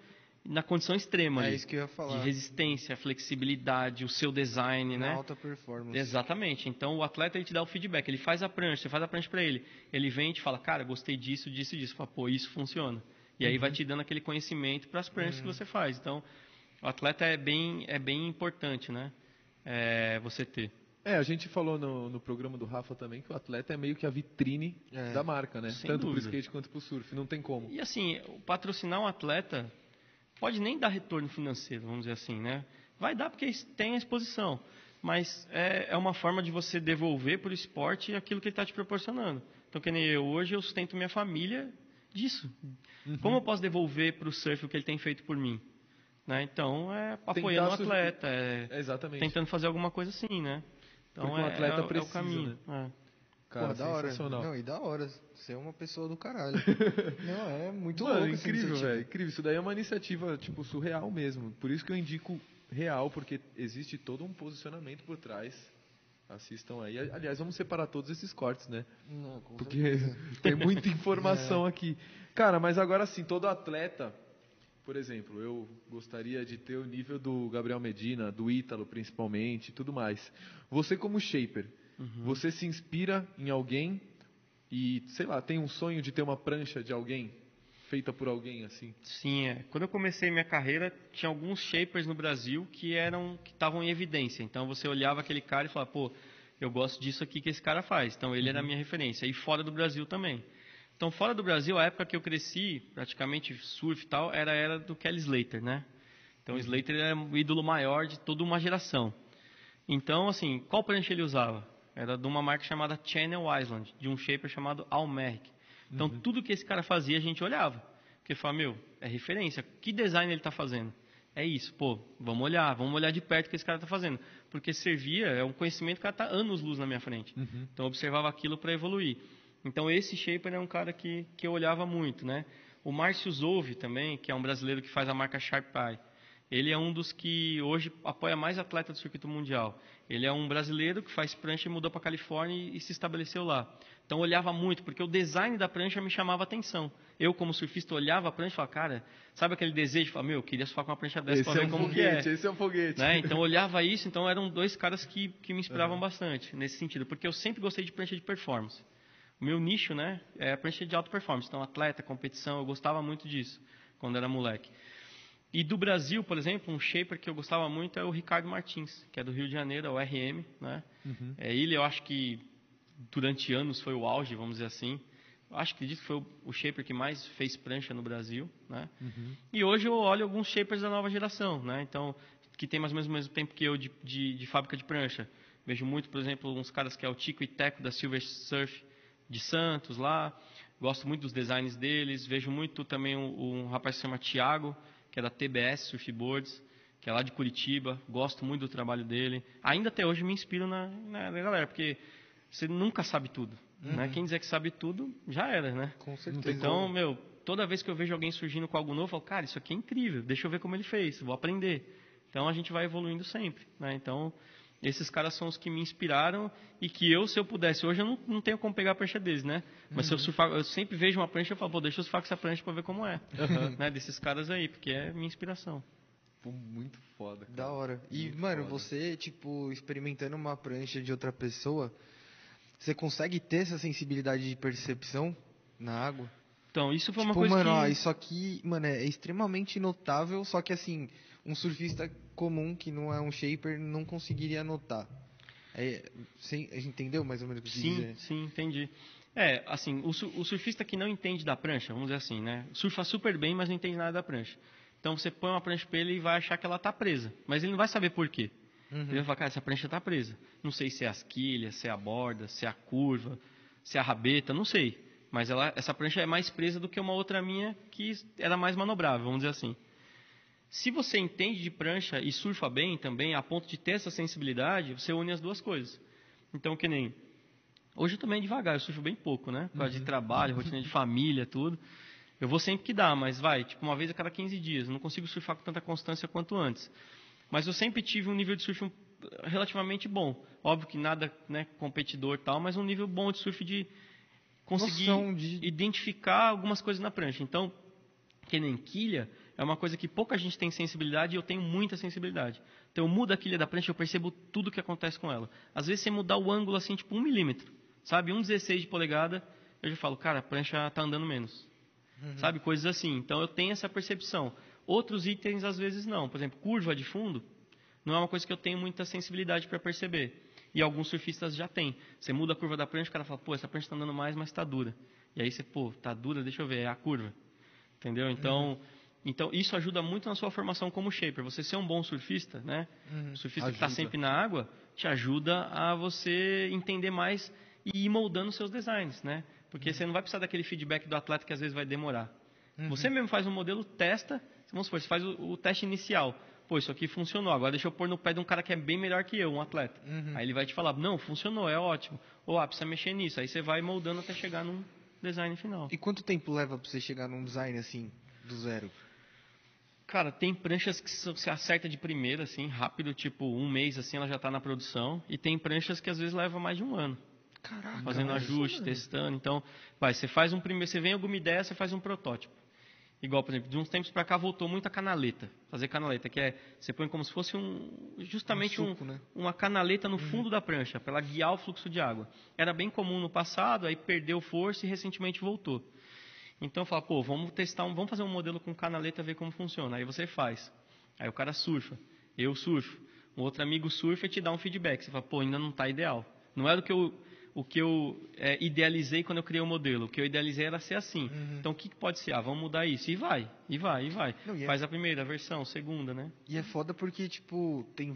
na condição extrema É ali, isso que eu ia falar. de resistência, flexibilidade, o seu design, Na né? alta performance. Exatamente. Então o atleta ele te dá o feedback, ele faz a prancha, você faz a prancha para ele, ele vem e te fala, cara, gostei disso, disso, disso, fala, pô, isso funciona. E aí vai te dando aquele conhecimento para as pranchas que você faz. Então o atleta é bem é bem importante, né? É, você ter. É, a gente falou no, no programa do Rafa também que o atleta é meio que a vitrine É. da marca, né? Tanto dúvida. pro skate quanto pro surf, não tem como. E assim, o patrocinar um atleta pode nem dar retorno financeiro, vamos dizer assim, né? Vai dar porque tem a exposição, mas é, é uma forma de você devolver para o esporte aquilo que ele está te proporcionando. Então, que nem eu, hoje eu sustento minha família disso. Como eu posso devolver para o surf o que ele tem feito por mim? Né? Então, é apoiando o atleta, é É, tentando fazer alguma coisa assim, né? Então, Porque um é, atleta é, o- é precisa, o caminho. é. Cara, Pô, da hora. Não, e da hora. Você é uma pessoa do caralho. Não, é muito Mano, louco essa incrível, velho. Incrível. Isso daí é uma iniciativa, tipo, surreal mesmo. Por isso que eu indico real, porque existe todo um posicionamento por trás. Assistam aí. Aliás, vamos separar todos esses cortes, né? Não, com Porque certeza. tem muita informação aqui. Cara, mas agora sim, todo atleta, por exemplo, eu gostaria de ter o nível do Gabriel Medina, do Ítalo principalmente, e tudo mais. Você como shaper, você se inspira em alguém e, sei lá, tem um sonho de ter uma prancha de alguém feita por alguém assim? Sim, é. Quando eu comecei minha carreira, tinha alguns shapers no Brasil que eram que estavam em evidência. Então você olhava aquele cara e falava, pô, eu gosto disso aqui que esse cara faz. Então ele era a minha referência. E fora do Brasil também. Então fora do Brasil, a época que eu cresci, praticamente surf e tal, era a era do Kelly Slater, né? Então o Slater era o ídolo maior de toda uma geração. Então, assim, qual prancha ele usava? Era de uma marca chamada Channel Island, de um shaper chamado Almeric. Então, tudo que esse cara fazia, a gente olhava. Porque falava, meu, é referência. Que design ele está fazendo? É isso, pô, vamos olhar, vamos olhar de perto o que esse cara está fazendo. Porque servia, é um conhecimento que está anos luz na minha frente. Então, eu observava aquilo para evoluir. Então, esse shaper é um cara que, que eu olhava muito, né? O Márcio Zouve também, que é um brasileiro que faz a marca Sharp Eye. Ele é um dos que hoje apoia mais atleta do circuito mundial. Ele é um brasileiro que faz prancha e mudou para Califórnia e, e se estabeleceu lá. Então olhava muito, porque o design da prancha me chamava atenção. Eu, como surfista, olhava a prancha e falava, cara, sabe aquele desejo de falar, meu, eu queria surfar com uma prancha dessa para esse é ver um como foguete, que é. esse é um foguete. Né? Então olhava isso, então eram dois caras que, que me inspiravam bastante nesse sentido, porque eu sempre gostei de prancha de performance. O meu nicho, né, é a prancha de alta performance, então atleta, competição, eu gostava muito disso quando era moleque. E do Brasil, por exemplo, um shaper que eu gostava muito é o Ricardo Martins, que é do Rio de Janeiro, é o RM, né? É, ele, eu acho que durante anos foi o auge, vamos dizer assim. Eu acho que que foi o, o shaper que mais fez prancha no Brasil, né? E hoje eu olho alguns shapers da nova geração, né? Então, que tem mais ou menos o mesmo tempo que eu de, de, de fábrica de prancha. Vejo muito, por exemplo, uns caras que é o Tico e Teco da Silver Surf de Santos lá. Gosto muito dos designs deles. Vejo muito também um, um rapaz que se chama Thiago, que é da TBS Surfboards, que é lá de Curitiba. Gosto muito do trabalho dele. Ainda até hoje me inspiro na, na, na galera, porque você nunca sabe tudo. Né? Quem dizer que sabe tudo, já era, né? Com certeza. Então, meu, toda vez que eu vejo alguém surgindo com algo novo, eu falo, cara, isso aqui é incrível, deixa eu ver como ele fez, vou aprender. Então a gente vai evoluindo sempre, né? Então, Esses caras são os que me inspiraram e que eu, se eu pudesse, hoje eu não, não tenho como pegar a prancha deles, né? Mas se eu surfar, eu sempre vejo uma prancha e falo, pô, deixa eu surfar com essa prancha pra ver como é. Né? Desses caras aí, porque é minha inspiração. Pô, muito foda. Cara. Da hora. E, Muito mano, foda. você, tipo, experimentando uma prancha de outra pessoa, você consegue ter essa sensibilidade de percepção na água? Então, isso foi uma tipo, coisa mano, que... ó, isso aqui, mano, é extremamente notável, só que assim, um surfista comum que não é um shaper não conseguiria notar. É, você entendeu mais ou menos o que Sim, dizer? sim, entendi. É, assim, o, o surfista que não entende da prancha, vamos dizer assim, né? Surfa super bem, mas não entende nada da prancha. Então você põe uma prancha pra ele e vai achar que ela tá presa. Mas ele não vai saber por quê. Uhum. Ele vai falar, cara, essa prancha tá presa. Não sei se é as quilhas, se é a borda, se é a curva, se é a rabeta, não sei. Mas ela, essa prancha é mais presa do que uma outra minha que era mais manobrável, vamos dizer assim. Se você entende de prancha e surfa bem também, a ponto de ter essa sensibilidade, você une as duas coisas. Então, que nem. Hoje eu também devagar, eu surfo bem pouco, né? Por causa de trabalho, rotina de família, tudo. Eu vou sempre que dá, mas vai, tipo, uma vez a cada 15 dias. Eu não consigo surfar com tanta constância quanto antes. Mas eu sempre tive um nível de surf relativamente bom. Óbvio que nada, né, competidor e tal, mas um nível bom de surf de conseguir de- identificar algumas coisas na prancha. Então, que nem quilha, é uma coisa que pouca gente tem sensibilidade e eu tenho muita sensibilidade. Então, eu mudo a quilha da prancha, eu percebo tudo o que acontece com ela. Às vezes, você mudar o ângulo assim, tipo um milímetro, sabe? Um 16 de polegada, eu já falo, cara, a prancha está andando menos. Sabe? Coisas assim. Então, eu tenho essa percepção. Outros itens, às vezes, não. Por exemplo, curva de fundo, não é uma coisa que eu tenho muita sensibilidade para perceber. E alguns surfistas já têm. Você muda a curva da prancha, o cara fala, pô, essa prancha está andando mais, mas está dura. E aí você, pô, tá dura, deixa eu ver, é a curva. Entendeu? Então, então isso ajuda muito na sua formação como shaper. Você ser um bom surfista, né? Uhum. Surfista que está Ajuda. sempre na água, te ajuda a você entender mais e ir moldando seus designs, né? Porque você não vai precisar daquele feedback do atleta que às vezes vai demorar. Você mesmo faz um modelo, testa, vamos supor, você faz o, o teste inicial. Pô, isso aqui funcionou, agora deixa eu pôr no pé de um cara que é bem melhor que eu, um atleta. Aí ele vai te falar, não, funcionou, é ótimo. Ou, ah, precisa mexer nisso. Aí você vai moldando até chegar num design final. E quanto tempo leva pra você chegar num design assim, do zero? Cara, tem pranchas que você acerta de primeira, assim, rápido, tipo um mês, assim, ela já está na produção. E tem pranchas que às vezes leva mais de um ano. Caraca. fazendo ajuste, testando. Então, vai, você faz um primeiro, você vem alguma ideia, você faz um protótipo. Igual, por exemplo, de uns tempos para cá voltou muito a canaleta. Fazer canaleta, que é, você põe como se fosse um, justamente Um um- suco, né? uma canaleta no fundo da prancha, para ela guiar o fluxo de água. Era bem comum no passado, aí perdeu força e recentemente voltou. Então, eu falo, pô, vamos testar, um, vamos fazer um modelo com canaleta, ver como funciona. Aí você faz. Aí o cara surfa, eu surfo, um outro amigo surfa e te dá um feedback. Você fala, pô, ainda não está ideal. Não era o que eu, o que eu é, idealizei quando eu criei o modelo. O que eu idealizei era ser assim. Então, o que, que pode ser? Ah, vamos mudar isso. E vai, e vai, e vai. Não, e é- Faz a primeira versão, segunda, né? E é foda porque, tipo, tem,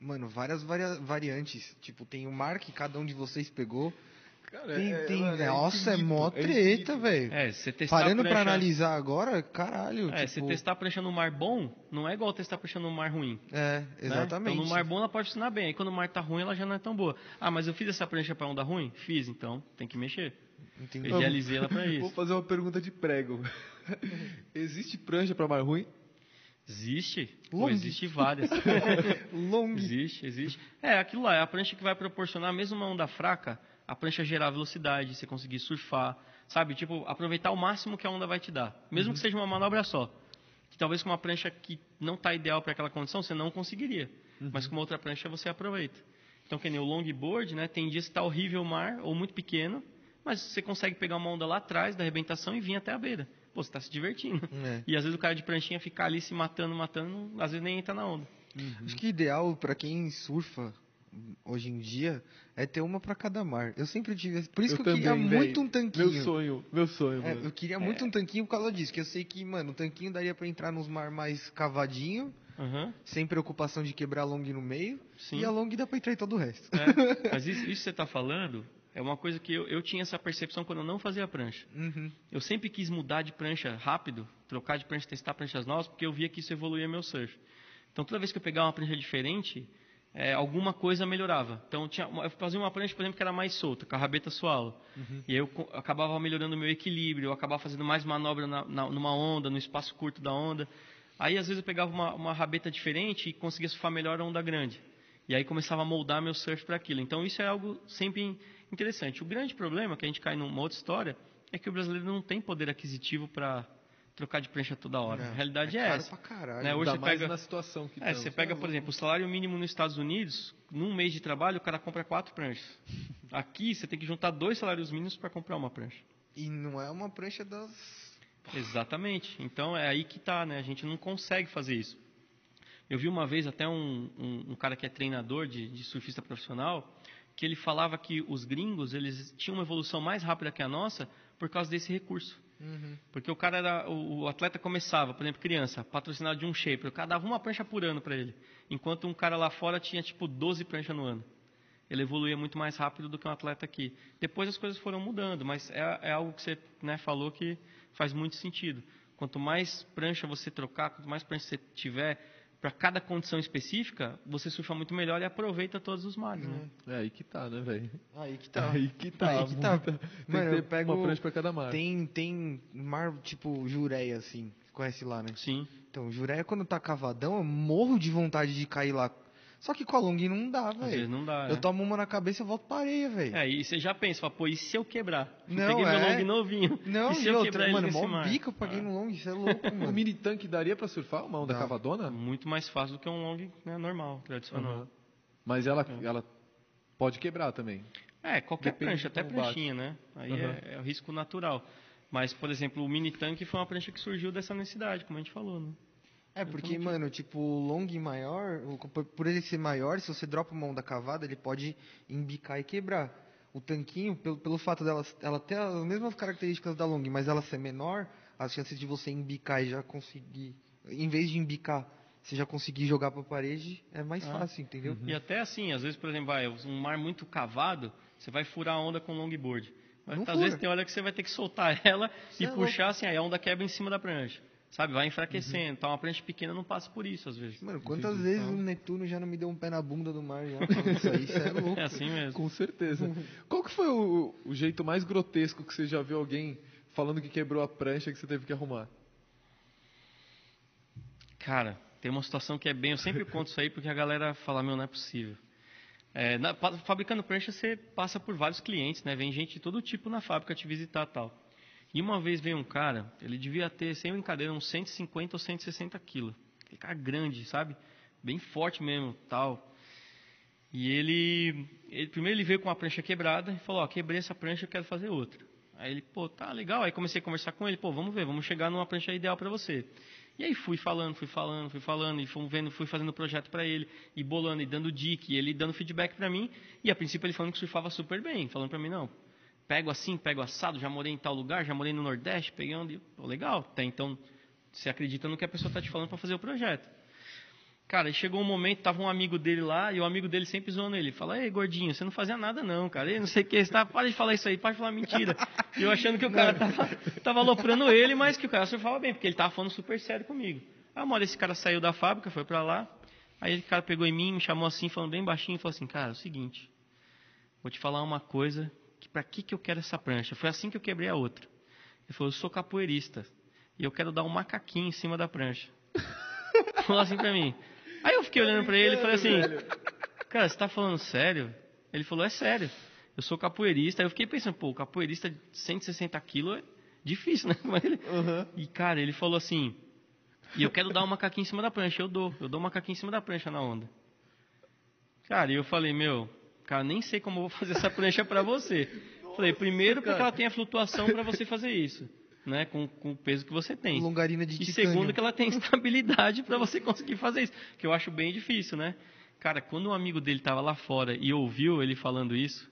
mano, várias varia- variantes. Tipo, tem o mar que cada um de vocês pegou. Cara, Tem, é- tem, é nossa, é infinito, mó é treta, infinito. velho. É, você testar Parando a pra prancha... analisar agora, caralho. É, tipo, você testar a prancha no mar bom, não é igual testar a prancha no mar ruim. É, né? exatamente. Então, no mar bom ela pode funcionar bem. Aí quando o mar tá ruim, ela já não é tão boa. Ah, mas eu fiz essa prancha para onda ruim? Fiz, então tem que mexer. Entendeu? Eu idealizei ela para Vou isso. fazer uma pergunta de prego. Existe prancha para mar ruim? Existe? Pô, Long. existe várias. Long. existe, existe. É, aquilo lá, é a prancha que vai proporcionar, mesmo uma onda fraca, a prancha gerar velocidade, você conseguir surfar, sabe? Tipo, aproveitar o máximo que a onda vai te dar. Mesmo que seja uma manobra só. Que talvez com uma prancha que não está ideal para aquela condição, você não conseguiria. Mas com uma outra prancha você aproveita. Então, que nem o longboard, né? Tem dias que está horrível o mar, ou muito pequeno, mas você consegue pegar uma onda lá atrás da arrebentação e vir até a beira. Pô, você está se divertindo. É. E às vezes o cara de pranchinha ficar ali se matando, matando, às vezes nem entra na onda. Acho que ideal pra quem surfa hoje em dia é ter uma pra cada mar. Eu sempre tive. Por isso que eu queria também, muito um tanquinho. Meu sonho, meu sonho, É, mano. eu queria muito um tanquinho por causa disso, que eu sei que, mano, o tanquinho daria pra entrar nos mar mais cavadinho, Aham, sem preocupação de quebrar a long no meio, sim. e a long dá pra entrar em todo o resto. É, mas isso, isso que você está falando é uma coisa que eu, eu tinha essa percepção quando eu não fazia prancha. Uhum. Eu sempre quis mudar de prancha rápido, trocar de prancha, testar pranchas novas, porque eu via que isso evoluía meu surf. Então, toda vez que eu pegava uma prancha diferente, é, alguma coisa melhorava. Então, tinha, eu fazia uma prancha, por exemplo, que era mais solta, com a rabeta suave. E aí eu acabava melhorando o meu equilíbrio, eu acabava fazendo mais manobra na, na- numa onda, no espaço curto da onda. Aí, às vezes, eu pegava uma, uma rabeta diferente e conseguia surfar melhor a onda grande. E aí começava a moldar meu surf para aquilo. Então isso é algo sempre interessante. O grande problema, que a gente cai numa outra história, é que o brasileiro não tem poder aquisitivo para trocar de prancha toda hora. É, a realidade é, é caro essa. pra caralho. Né, hoje você pega- na situação que É, estamos. você pega, por exemplo, o salário mínimo nos Estados Unidos, num mês de trabalho, o cara compra quatro pranchas. Aqui, você tem que juntar dois salários mínimos para comprar uma prancha. E não é uma prancha das. Exatamente. Então é aí que tá, né? A gente não consegue fazer isso. Eu vi uma vez até um, um, um cara que é treinador de, de surfista profissional, que ele falava que os gringos eles tinham uma evolução mais rápida que a nossa por causa desse recurso. Uhum. Porque o cara era, o, atleta começava, por exemplo, criança, patrocinado de um shaper, o cara dava uma prancha por ano para ele, enquanto um cara lá fora tinha tipo 12 pranchas no ano. Ele evoluía muito mais rápido do que um atleta aqui. Depois as coisas foram mudando, mas é, é algo que você né, falou que faz muito sentido. Quanto mais prancha você trocar, quanto mais prancha você tiver para cada condição específica, você surfa muito melhor e aproveita todos os mares, né? É aí que tá, né, velho? Aí que tá. Aí que tá. Aí que tá. muita- Tem Mano, que eu ter pego- uma prancha pra cada mar. Tem, tem mar tipo Jureia, assim. Conhece lá, né? Sim. Então, Jureia, quando tá cavadão, eu morro de vontade de cair lá. Só que com a long não dá, Às vezes velho. não dá. Eu né? tomo uma na cabeça e volto pra areia, velho. É, e você já pensa, fala, pô, e se eu quebrar? Eu Não, Peguei é. meu long novinho. Não, e se eu outra, quebrar mano, nesse mó mar? bica eu paguei Ah. no long, isso é louco, O mano. mini tanque daria pra surfar uma onda Dá. cavadona? Muito mais fácil do que um long né, normal, tradicional. Aham. Mas ela, ela pode quebrar também. É, qualquer Depende prancha, até como bate. pranchinha, né? Aí Aham. é, é o risco natural. Mas, por exemplo, o mini tanque foi uma prancha que surgiu dessa necessidade, como a gente falou, né? É, porque, mano, tipo, o long maior, por ele ser maior, se você dropa uma onda cavada, ele pode embicar e quebrar. O tanquinho, pelo, pelo fato dela ela ter as mesmas características da long, mas ela ser menor, as chances de você embicar e já conseguir, em vez de embicar, você já conseguir jogar pra parede, é mais Ah. fácil, entendeu? E até assim, às vezes, por exemplo, vai, um mar muito cavado, você vai furar a onda com longboard. Mas, às vezes tem hora que você vai ter que soltar ela Você e é puxar, assim, aí a onda quebra em cima da prancha. Sabe, vai enfraquecendo. Então, uma prancha pequena não passa por isso, às vezes. Mano, quantas Entendi. vezes o Netuno já não me deu um pé na bunda do mar já? Isso aí, isso é louco. É assim mesmo. Com certeza. Qual que foi o, o jeito mais grotesco que você já viu alguém falando que quebrou a prancha que você teve que arrumar? Cara, tem uma situação que é bem. Eu sempre conto isso aí porque a galera fala: Meu, não é possível. É, na- fabricando prancha, você passa por vários clientes, né? Vem gente de todo tipo na fábrica te visitar tal. E uma vez veio um cara, ele devia ter, sem brincadeira, uns 150 ou 160 quilos. Aquele cara grande, sabe? Bem forte mesmo, tal. E ele, ele- primeiro ele veio com uma prancha quebrada e falou, ó, quebrei essa prancha, eu quero fazer outra. Aí ele, pô, tá legal. Aí comecei a conversar com ele, pô, vamos ver, vamos chegar numa prancha ideal para você. E aí fui falando, fui falando, fui falando, e fui vendo, fui fazendo projeto para ele, e bolando, e dando dica, e ele dando feedback para mim. E a princípio ele falando que surfava super bem, falando para mim, não, pego assim, pego assado, já morei em tal lugar, já morei no Nordeste, peguei onde, pô, legal. Até então, você acredita no que a pessoa tá te falando para fazer o projeto. Cara, chegou um momento, tava um amigo dele lá, e o amigo dele sempre zoando ele. Fala, ei, gordinho, você não fazia nada não, cara. Ei, não sei o que, tá, para de falar isso aí, para de falar mentira. E eu achando que o cara tava, tava aloprando ele, mas que o cara surfava bem, porque ele tava falando super sério comigo. Aí uma hora esse cara saiu da fábrica, foi pra lá, aí o cara pegou em mim, me chamou assim, falando bem baixinho, e falou assim, cara, é o seguinte, vou te falar uma coisa, que pra que que eu quero essa prancha? Foi assim que eu quebrei a outra. Ele falou, eu sou capoeirista, e eu quero dar um macaquinho em cima da prancha. Falou assim pra mim. Aí eu fiquei olhando pra ele e falei assim, cara, você tá falando sério? Ele falou, é sério. Eu sou capoeirista. Aí eu fiquei pensando, pô, capoeirista de 160 quilos é difícil, né? Mas ele- E, cara, ele falou assim, e eu quero dar um macaquinho em cima da prancha. Eu dou, eu dou um macaquinho em cima da prancha na onda. Cara, e eu falei, meu, cara, nem sei como eu vou fazer essa prancha pra você. falei, primeiro porque ela tem a flutuação pra você fazer isso, né? Com, com o peso que você tem. Longarina de E titânio. segundo, que ela tem estabilidade para você conseguir fazer isso, que eu acho bem difícil, né? Cara, quando um amigo dele tava lá fora e ouviu ele falando isso,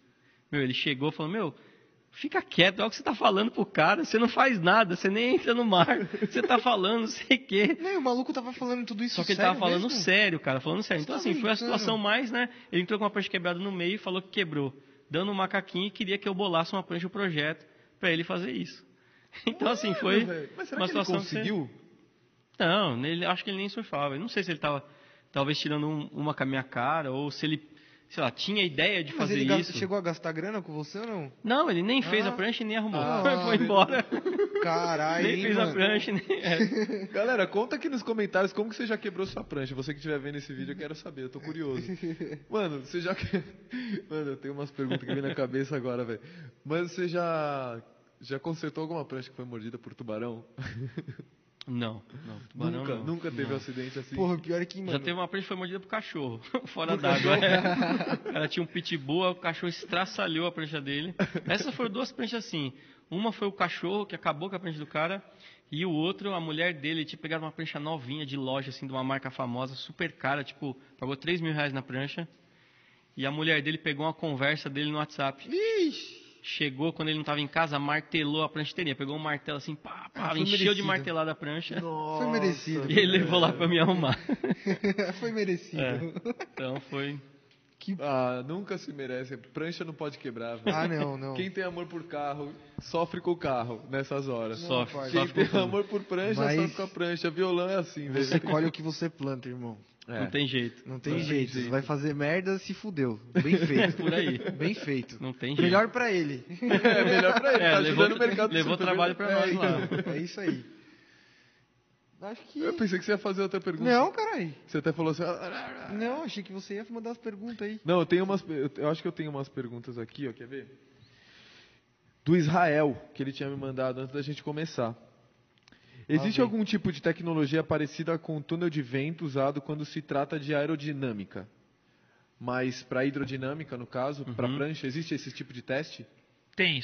meu, ele chegou e falou: Meu, fica quieto, olha o que você tá falando pro cara, você não faz nada, você nem entra no mar, você tá falando não sei o quê. Não, o maluco tava falando tudo isso Só que ele tava falando mesmo? sério, cara, falando sério. Você Então, tá assim, foi a brincando? situação mais, né? Ele entrou com uma prancha quebrada no meio e falou que quebrou, dando um macaquinho e queria que eu bolasse uma prancha o projeto para ele fazer isso. Então, assim, foi Mas será uma que ele situação que você- conseguiu? não, ele, acho que ele nem surfava. Eu não sei se ele estava talvez tirando um- uma com a minha cara ou se ele sei lá, tinha ideia de Mas fazer ele isso. chegou a gastar grana com você ou não? Não, ele nem fez Ah. a prancha e nem arrumou. Ah, Foi embora. Caralho, nem fez a mano? prancha. Nem... é. Galera, conta aqui nos comentários como que você já quebrou sua prancha. Você que estiver vendo esse vídeo, eu quero saber, eu tô curioso. Mano, você já. que- Mano, eu tenho umas perguntas que vem na cabeça agora, velho. Mas você já. Já consertou alguma prancha que foi mordida por tubarão? Não, não. Tubarão nunca, não. nunca teve Não. um acidente assim. Porra, pior é que, mano... Já teve uma prancha que foi mordida por cachorro, fora d'água. é. Ela tinha um pitbull, o cachorro estraçalhou a prancha dele. Essas foram duas pranchas assim. Uma foi o cachorro, que acabou com a prancha do cara, e o outro, a mulher dele, tinha pegado uma prancha novinha de loja, assim, de uma marca famosa, super cara, tipo, pagou 3 mil reais na prancha. E a mulher dele pegou uma conversa dele no WhatsApp. Ixi! Chegou quando ele não estava em casa, martelou a prancha inteirinha. Pegou um martelo assim, pá, pá, Ah, encheu de merecido. martelada a prancha. Nossa. Foi merecido. E ele levou lá pra me arrumar. Foi merecido. É. Então foi. Ah, nunca se merece. Prancha não pode quebrar, velho. Ah, não, não. Quem tem amor por carro, sofre com o carro nessas horas. Não, Sofre. Quem sofre tem amor por prancha, Mas- sofre com a prancha. Violão é assim, velho. Você colhe o que você planta, irmão. É. Não tem jeito. Não tem Não tem jeito. jeito. Você vai fazer merda, se fudeu. Bem feito. Por aí. Bem feito. Não tem jeito. Melhor pra ele. É melhor pra ele, É, tá levou- ajudando o mercado levou super trabalho pra nós É, lá. então. É isso aí. Acho que. Eu pensei que você ia fazer outra pergunta. Não, caralho. Você até falou assim. "Ah, Não, achei que você ia mandar as perguntas aí. Não, eu tenho umas. Eu acho que eu tenho umas perguntas aqui, ó. Quer ver? Do Israel, que ele tinha me mandado antes da gente começar. Existe vem. algum tipo de tecnologia parecida com o túnel de vento usado quando se trata de aerodinâmica? Mas para hidrodinâmica, no caso, para Uhum. prancha, existe esse tipo de teste? Tem,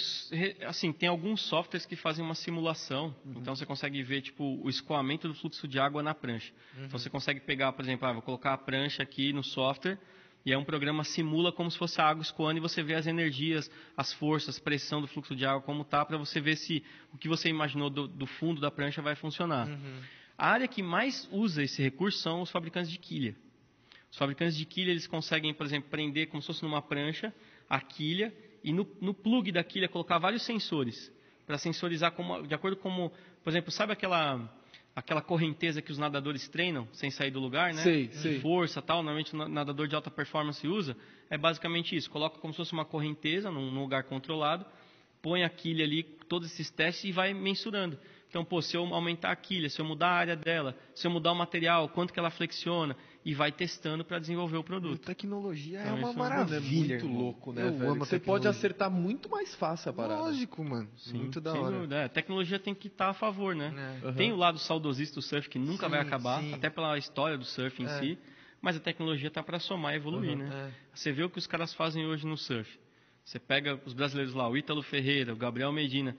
assim, tem alguns softwares que fazem uma simulação, Uhum. então você consegue ver tipo o escoamento do fluxo de água na prancha. Uhum. Então você consegue pegar, por exemplo, ah, vou colocar a prancha aqui no software e aí um programa simula como se fosse a água escoando e você vê as energias, as forças, pressão do fluxo de água como tá para você ver se o que você imaginou do, do fundo da prancha vai funcionar. Uhum. A área que mais usa esse recurso são os fabricantes de quilha. Os fabricantes de quilha, eles conseguem, por exemplo, prender como se fosse numa prancha a quilha e no, no plug da quilha colocar vários sensores para sensorizar como, de acordo com, por exemplo, sabe aquela aquela correnteza que os nadadores treinam sem sair do lugar, né? Sei. Força, tal, normalmente o na- nadador de alta performance usa, é basicamente isso, coloca como se fosse uma correnteza num, num lugar controlado, põe a quilha ali, todos esses testes e vai mensurando. Então, pô, se eu aumentar a quilha, se eu mudar a área dela, se eu mudar o material, quanto que ela flexiona, e vai testando para desenvolver o produto. Tecnologia é Então, uma isso é maravilha. muito irmão. louco, né, Eu velho? amo a Você pode tecnologia. acertar muito mais fácil a parada. Lógico, mano. Sim, Muito da hora. dúvida. É, a tecnologia tem que estar a favor, né? É. Aham. Tem o lado saudosista do surf que nunca Sim, vai acabar, sim. até pela história do surf em É. si, mas a tecnologia está para somar e evoluir, Uhum. né? É. Você vê o que os caras fazem hoje no surf. Você pega os brasileiros lá, o Ítalo Ferreira, o Gabriel Medina,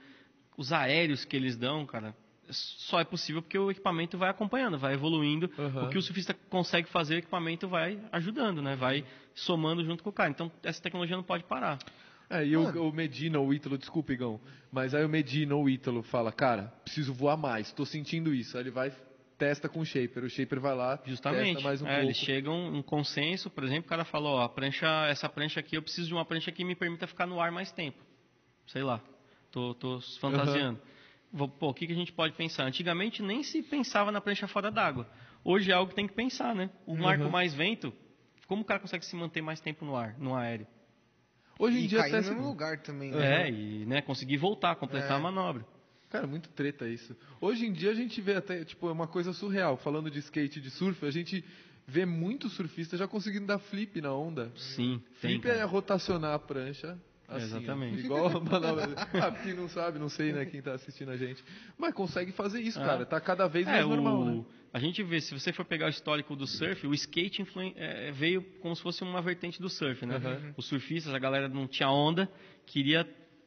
os aéreos que eles dão, cara, só é possível porque o equipamento vai acompanhando, vai evoluindo. Uhum. O que o surfista consegue fazer, o equipamento vai ajudando, né? Vai somando junto com o cara. Então, essa tecnologia não pode parar. É, e o, o Medina ou o Ítalo, desculpa, Igão, mas aí o Medina ou o Ítalo fala, cara, preciso voar mais, tô sentindo isso. Aí ele vai, testa com o Shaper, o Shaper vai lá, Justamente. testa mais um É, pouco. eles chegam um consenso, por exemplo, o cara falou, ó, a prancha, essa prancha aqui, eu preciso de uma prancha que me permita ficar no ar mais tempo. Sei lá, tô, tô fantasiando. Vou- Pô, o que, que a gente pode pensar? Antigamente nem se pensava na prancha fora d'água. Hoje é algo que tem que pensar, né? O mar com mais vento, como o cara consegue se manter mais tempo no ar, no aéreo? Hoje em E dia cair até no se- mesmo lugar também, né? É, e né, conseguir voltar, completar É. a manobra. Cara, muito treta isso. Hoje em dia a gente vê até, tipo, é uma coisa surreal. Falando de skate e de surf, a gente vê muitos surfistas já conseguindo dar flip na onda. Sim, tem. Flip é cara. rotacionar a prancha. Assim, Exatamente. ó, igual a manobra. Ah, quem não sabe, não sei, né, quem tá assistindo a gente. Mas consegue fazer isso, É. cara. Tá cada vez É, mais o- normal, né? A gente vê, se você for pegar o histórico do surf, o skate influen- é, veio como se fosse uma vertente do surf, né? Uhum. Os surfistas, a galera não tinha onda, queria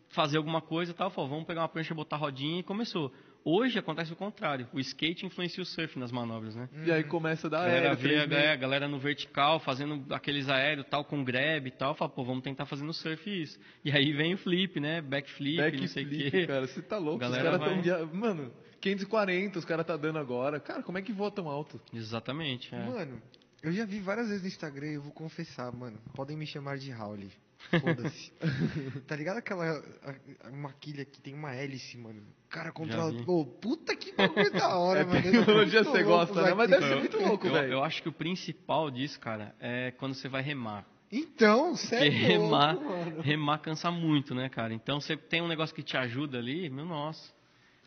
fazer alguma coisa e tal, falou, vamos pegar uma prancha, botar rodinha e começou. Hoje acontece o contrário, o skate influencia o surf nas manobras, né? E aí começa a dar A galera aéreo, vê a, 3 é, a galera no vertical, fazendo aqueles aéreos tal, com grab e tal, fala, pô, vamos tentar fazer no surf isso. E aí vem o flip, né? Backflip, não sei o Backflip, quê. cara, você tá louco. Galera os caras vai- tão. via- Mano, 540 os caras tá dando agora. Cara, como é que voa tão alto? Exatamente. é. Mano, eu já vi várias vezes no Instagram e eu vou confessar, mano. Podem me chamar de Howley. Foda-se. tá ligado aquela a- a- maquilha que tem uma hélice, mano? O cara controla. Pô, puta que bagulho da hora, É mano. tecnologia Muito você gosta, né? Mas deve ser aquilo. muito louco, velho. eu acho que o principal disso, cara, é quando você vai remar. Então, Porque sério. remar, remar cansa muito, né, cara? Então você tem um negócio que te ajuda ali, meu nossa.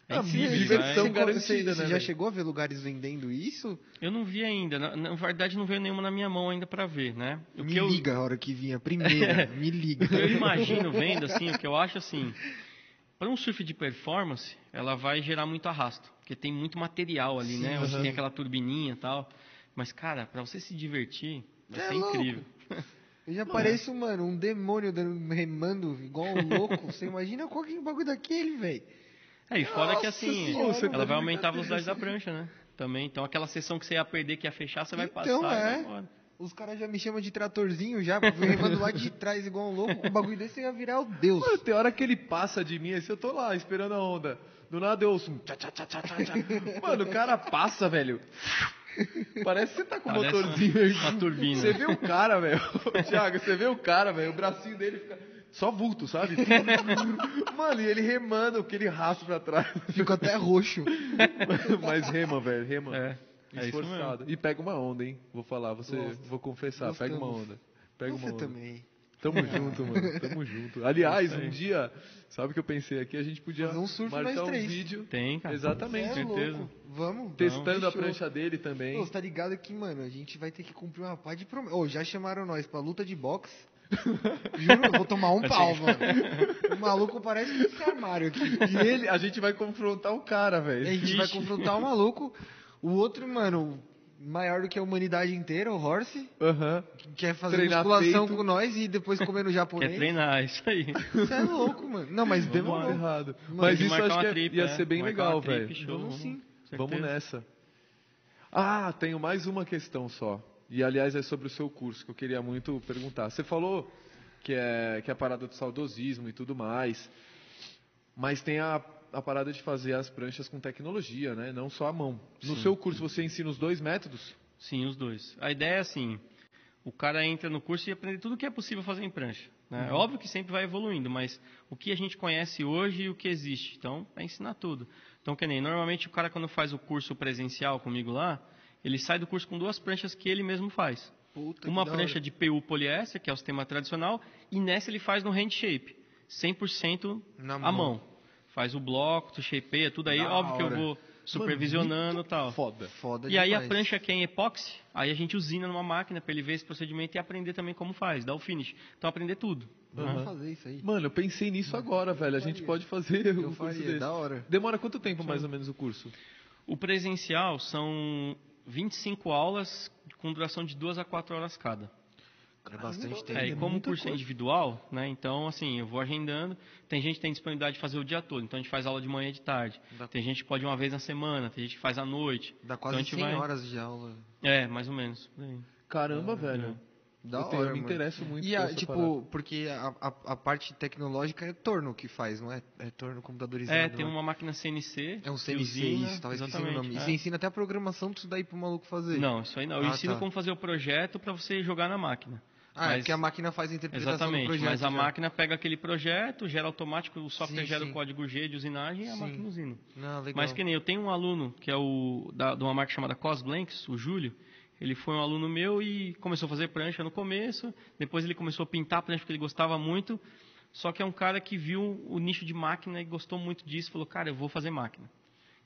É Ah, incrível, diversão né? garantida, você, né, Você já chegou a ver lugares vendendo isso? Eu não vi ainda. Na, na verdade, não veio nenhuma na minha mão ainda pra ver, né? O me que eu, liga a hora que vinha. Primeira, me liga. eu imagino vendo, assim, o que eu acho assim, para um surf de performance, ela vai gerar muito arrasto, porque tem muito material ali, né? Você tem aquela turbininha e tal. Mas, cara, pra você se divertir, vai É ser louco. incrível. Eu já pareço, mano, um demônio dando- remando igual um louco. Você imagina qual que é o bagulho daquele, velho? É, e fora que Nossa assim, Senhora, ela vai aumentar a velocidade da prancha, né? Também. Então aquela sessão que você ia perder, que ia fechar, você vai Então, passar e é. Os caras já me chamam de tratorzinho já, porque eu remando lá de trás igual um louco. Com um bagulho desse ia virar o Deus. Mano, tem hora que ele passa de mim, assim, eu tô lá esperando a onda. Do nada eu ouço um tchá, tchá, tchá, tchá, tchá. Mano, o cara passa, velho. Parece que você tá com o Parece motorzinho aí. uma turbina. Você vê o cara, velho. Thiago, você vê o cara, velho. O bracinho dele fica só vulto, sabe? Mano, e ele remando, porque ele raspa pra trás. Fico até roxo. Mas rema, velho, rema. É, é isso Esforçado. E pega uma onda, hein? Vou falar, você, Gosto. vou confessar, pega uma onda. Pega uma Você onda. também. Tamo junto, mano. Tamo junto. Aliás, É um dia, sabe o que eu pensei aqui? A gente podia Fazer um marcar um vídeo Tem, cara. Exatamente. É certeza. louco. Vamos. testando a prancha dele também. Ô, você tá ligado que, mano, a gente vai ter que cumprir uma pá de promessa. Ô, já chamaram nós pra luta de boxe. Juro, eu vou tomar um pau, mano. O maluco parece esse armário aqui. E ele, a gente vai confrontar o cara, A velho. gente vai confrontar o maluco. O outro, mano, maior do que a humanidade inteira, o Horse, Aham. que quer fazer Treinar musculação peito. com nós e depois comer no Quer japonês. treinar, é isso aí. Você é louco, mano. Não, mas Vamos demorou. Errado. Mas isso acho que é- trip, ia é. ser bem Marcar legal, velho. Vamos sim. Vamos certeza. nessa. Ah, tenho mais uma questão só. E aliás é sobre o seu curso que eu queria muito perguntar. Você falou que é que é a parada do saudosismo e tudo mais, mas tem a, a parada de fazer as pranchas com tecnologia, né? Não só a mão. No Sim. seu curso você ensina os dois métodos? Sim, os dois. A ideia é assim, o cara entra no curso e aprende tudo o que é possível fazer em prancha. Né? É óbvio que sempre vai evoluindo, mas o que a gente conhece hoje e o que existe. Então, é ensinar tudo. Então, que nem, normalmente o cara quando faz o curso presencial comigo lá, ele sai do curso com duas pranchas que ele mesmo faz. Puta, Uma prancha hora. de PU poliéster, que é o sistema tradicional, e nessa ele faz no hand shape, 100% Na à mão. mão. Faz o bloco, tu shapeia, tudo aí. Da Óbvio que eu hora. vou supervisionando e tal. Foda. Foda E aí a demais. prancha que é em epóxi, aí a gente usina numa máquina para ele ver esse procedimento e aprender também como faz, dar o finish. Então aprender tudo. Vamos né? fazer isso aí. Mano, eu pensei nisso agora, velho. A gente pode fazer Eu um curso faria, desse. da hora. Demora quanto tempo mais ou menos o curso? O presencial são 25 aulas com duração de 2 a 4 horas cada. É bastante tempo. É, e é como o curso é coisa. individual, né? Então, assim, eu vou agendando. Tem gente que tem disponibilidade de fazer o dia todo, então a gente faz aula de manhã e de tarde. Dá- Tem gente que pode uma vez na semana, tem gente que faz à noite. Dá Então, quase a gente 100 vai- horas de aula. É, mais ou menos. Caramba, velho. Da eu, tenho- hora, eu me mano. interesso muito E a, tipo, parada. porque a, a, a parte tecnológica é torno que faz, não é? É torno computadorizado. É, tem não uma máquina CNC. É um que CNC, usina, isso, tava esquecendo o exatamente, nome. E é. você ensina até a programação disso daí pro maluco fazer. Não, isso aí não. Eu Ah, ensino tá. como fazer o projeto para você jogar na máquina. Ah, é Mas- porque a máquina faz a interpretação Exatamente, do projeto. mas a já. máquina pega aquele projeto, gera automático, o software Sim, gera sim. o código G de usinagem e a Sim. máquina usina. Não. Mas que nem eu tenho um aluno que é o da, de uma marca chamada Cosblanks, o Júlio. Ele foi um aluno meu e começou a fazer prancha no começo. Depois ele começou a pintar prancha porque ele gostava muito. Só que é um cara que viu o nicho de máquina e gostou muito disso. Falou, cara, eu vou fazer máquina.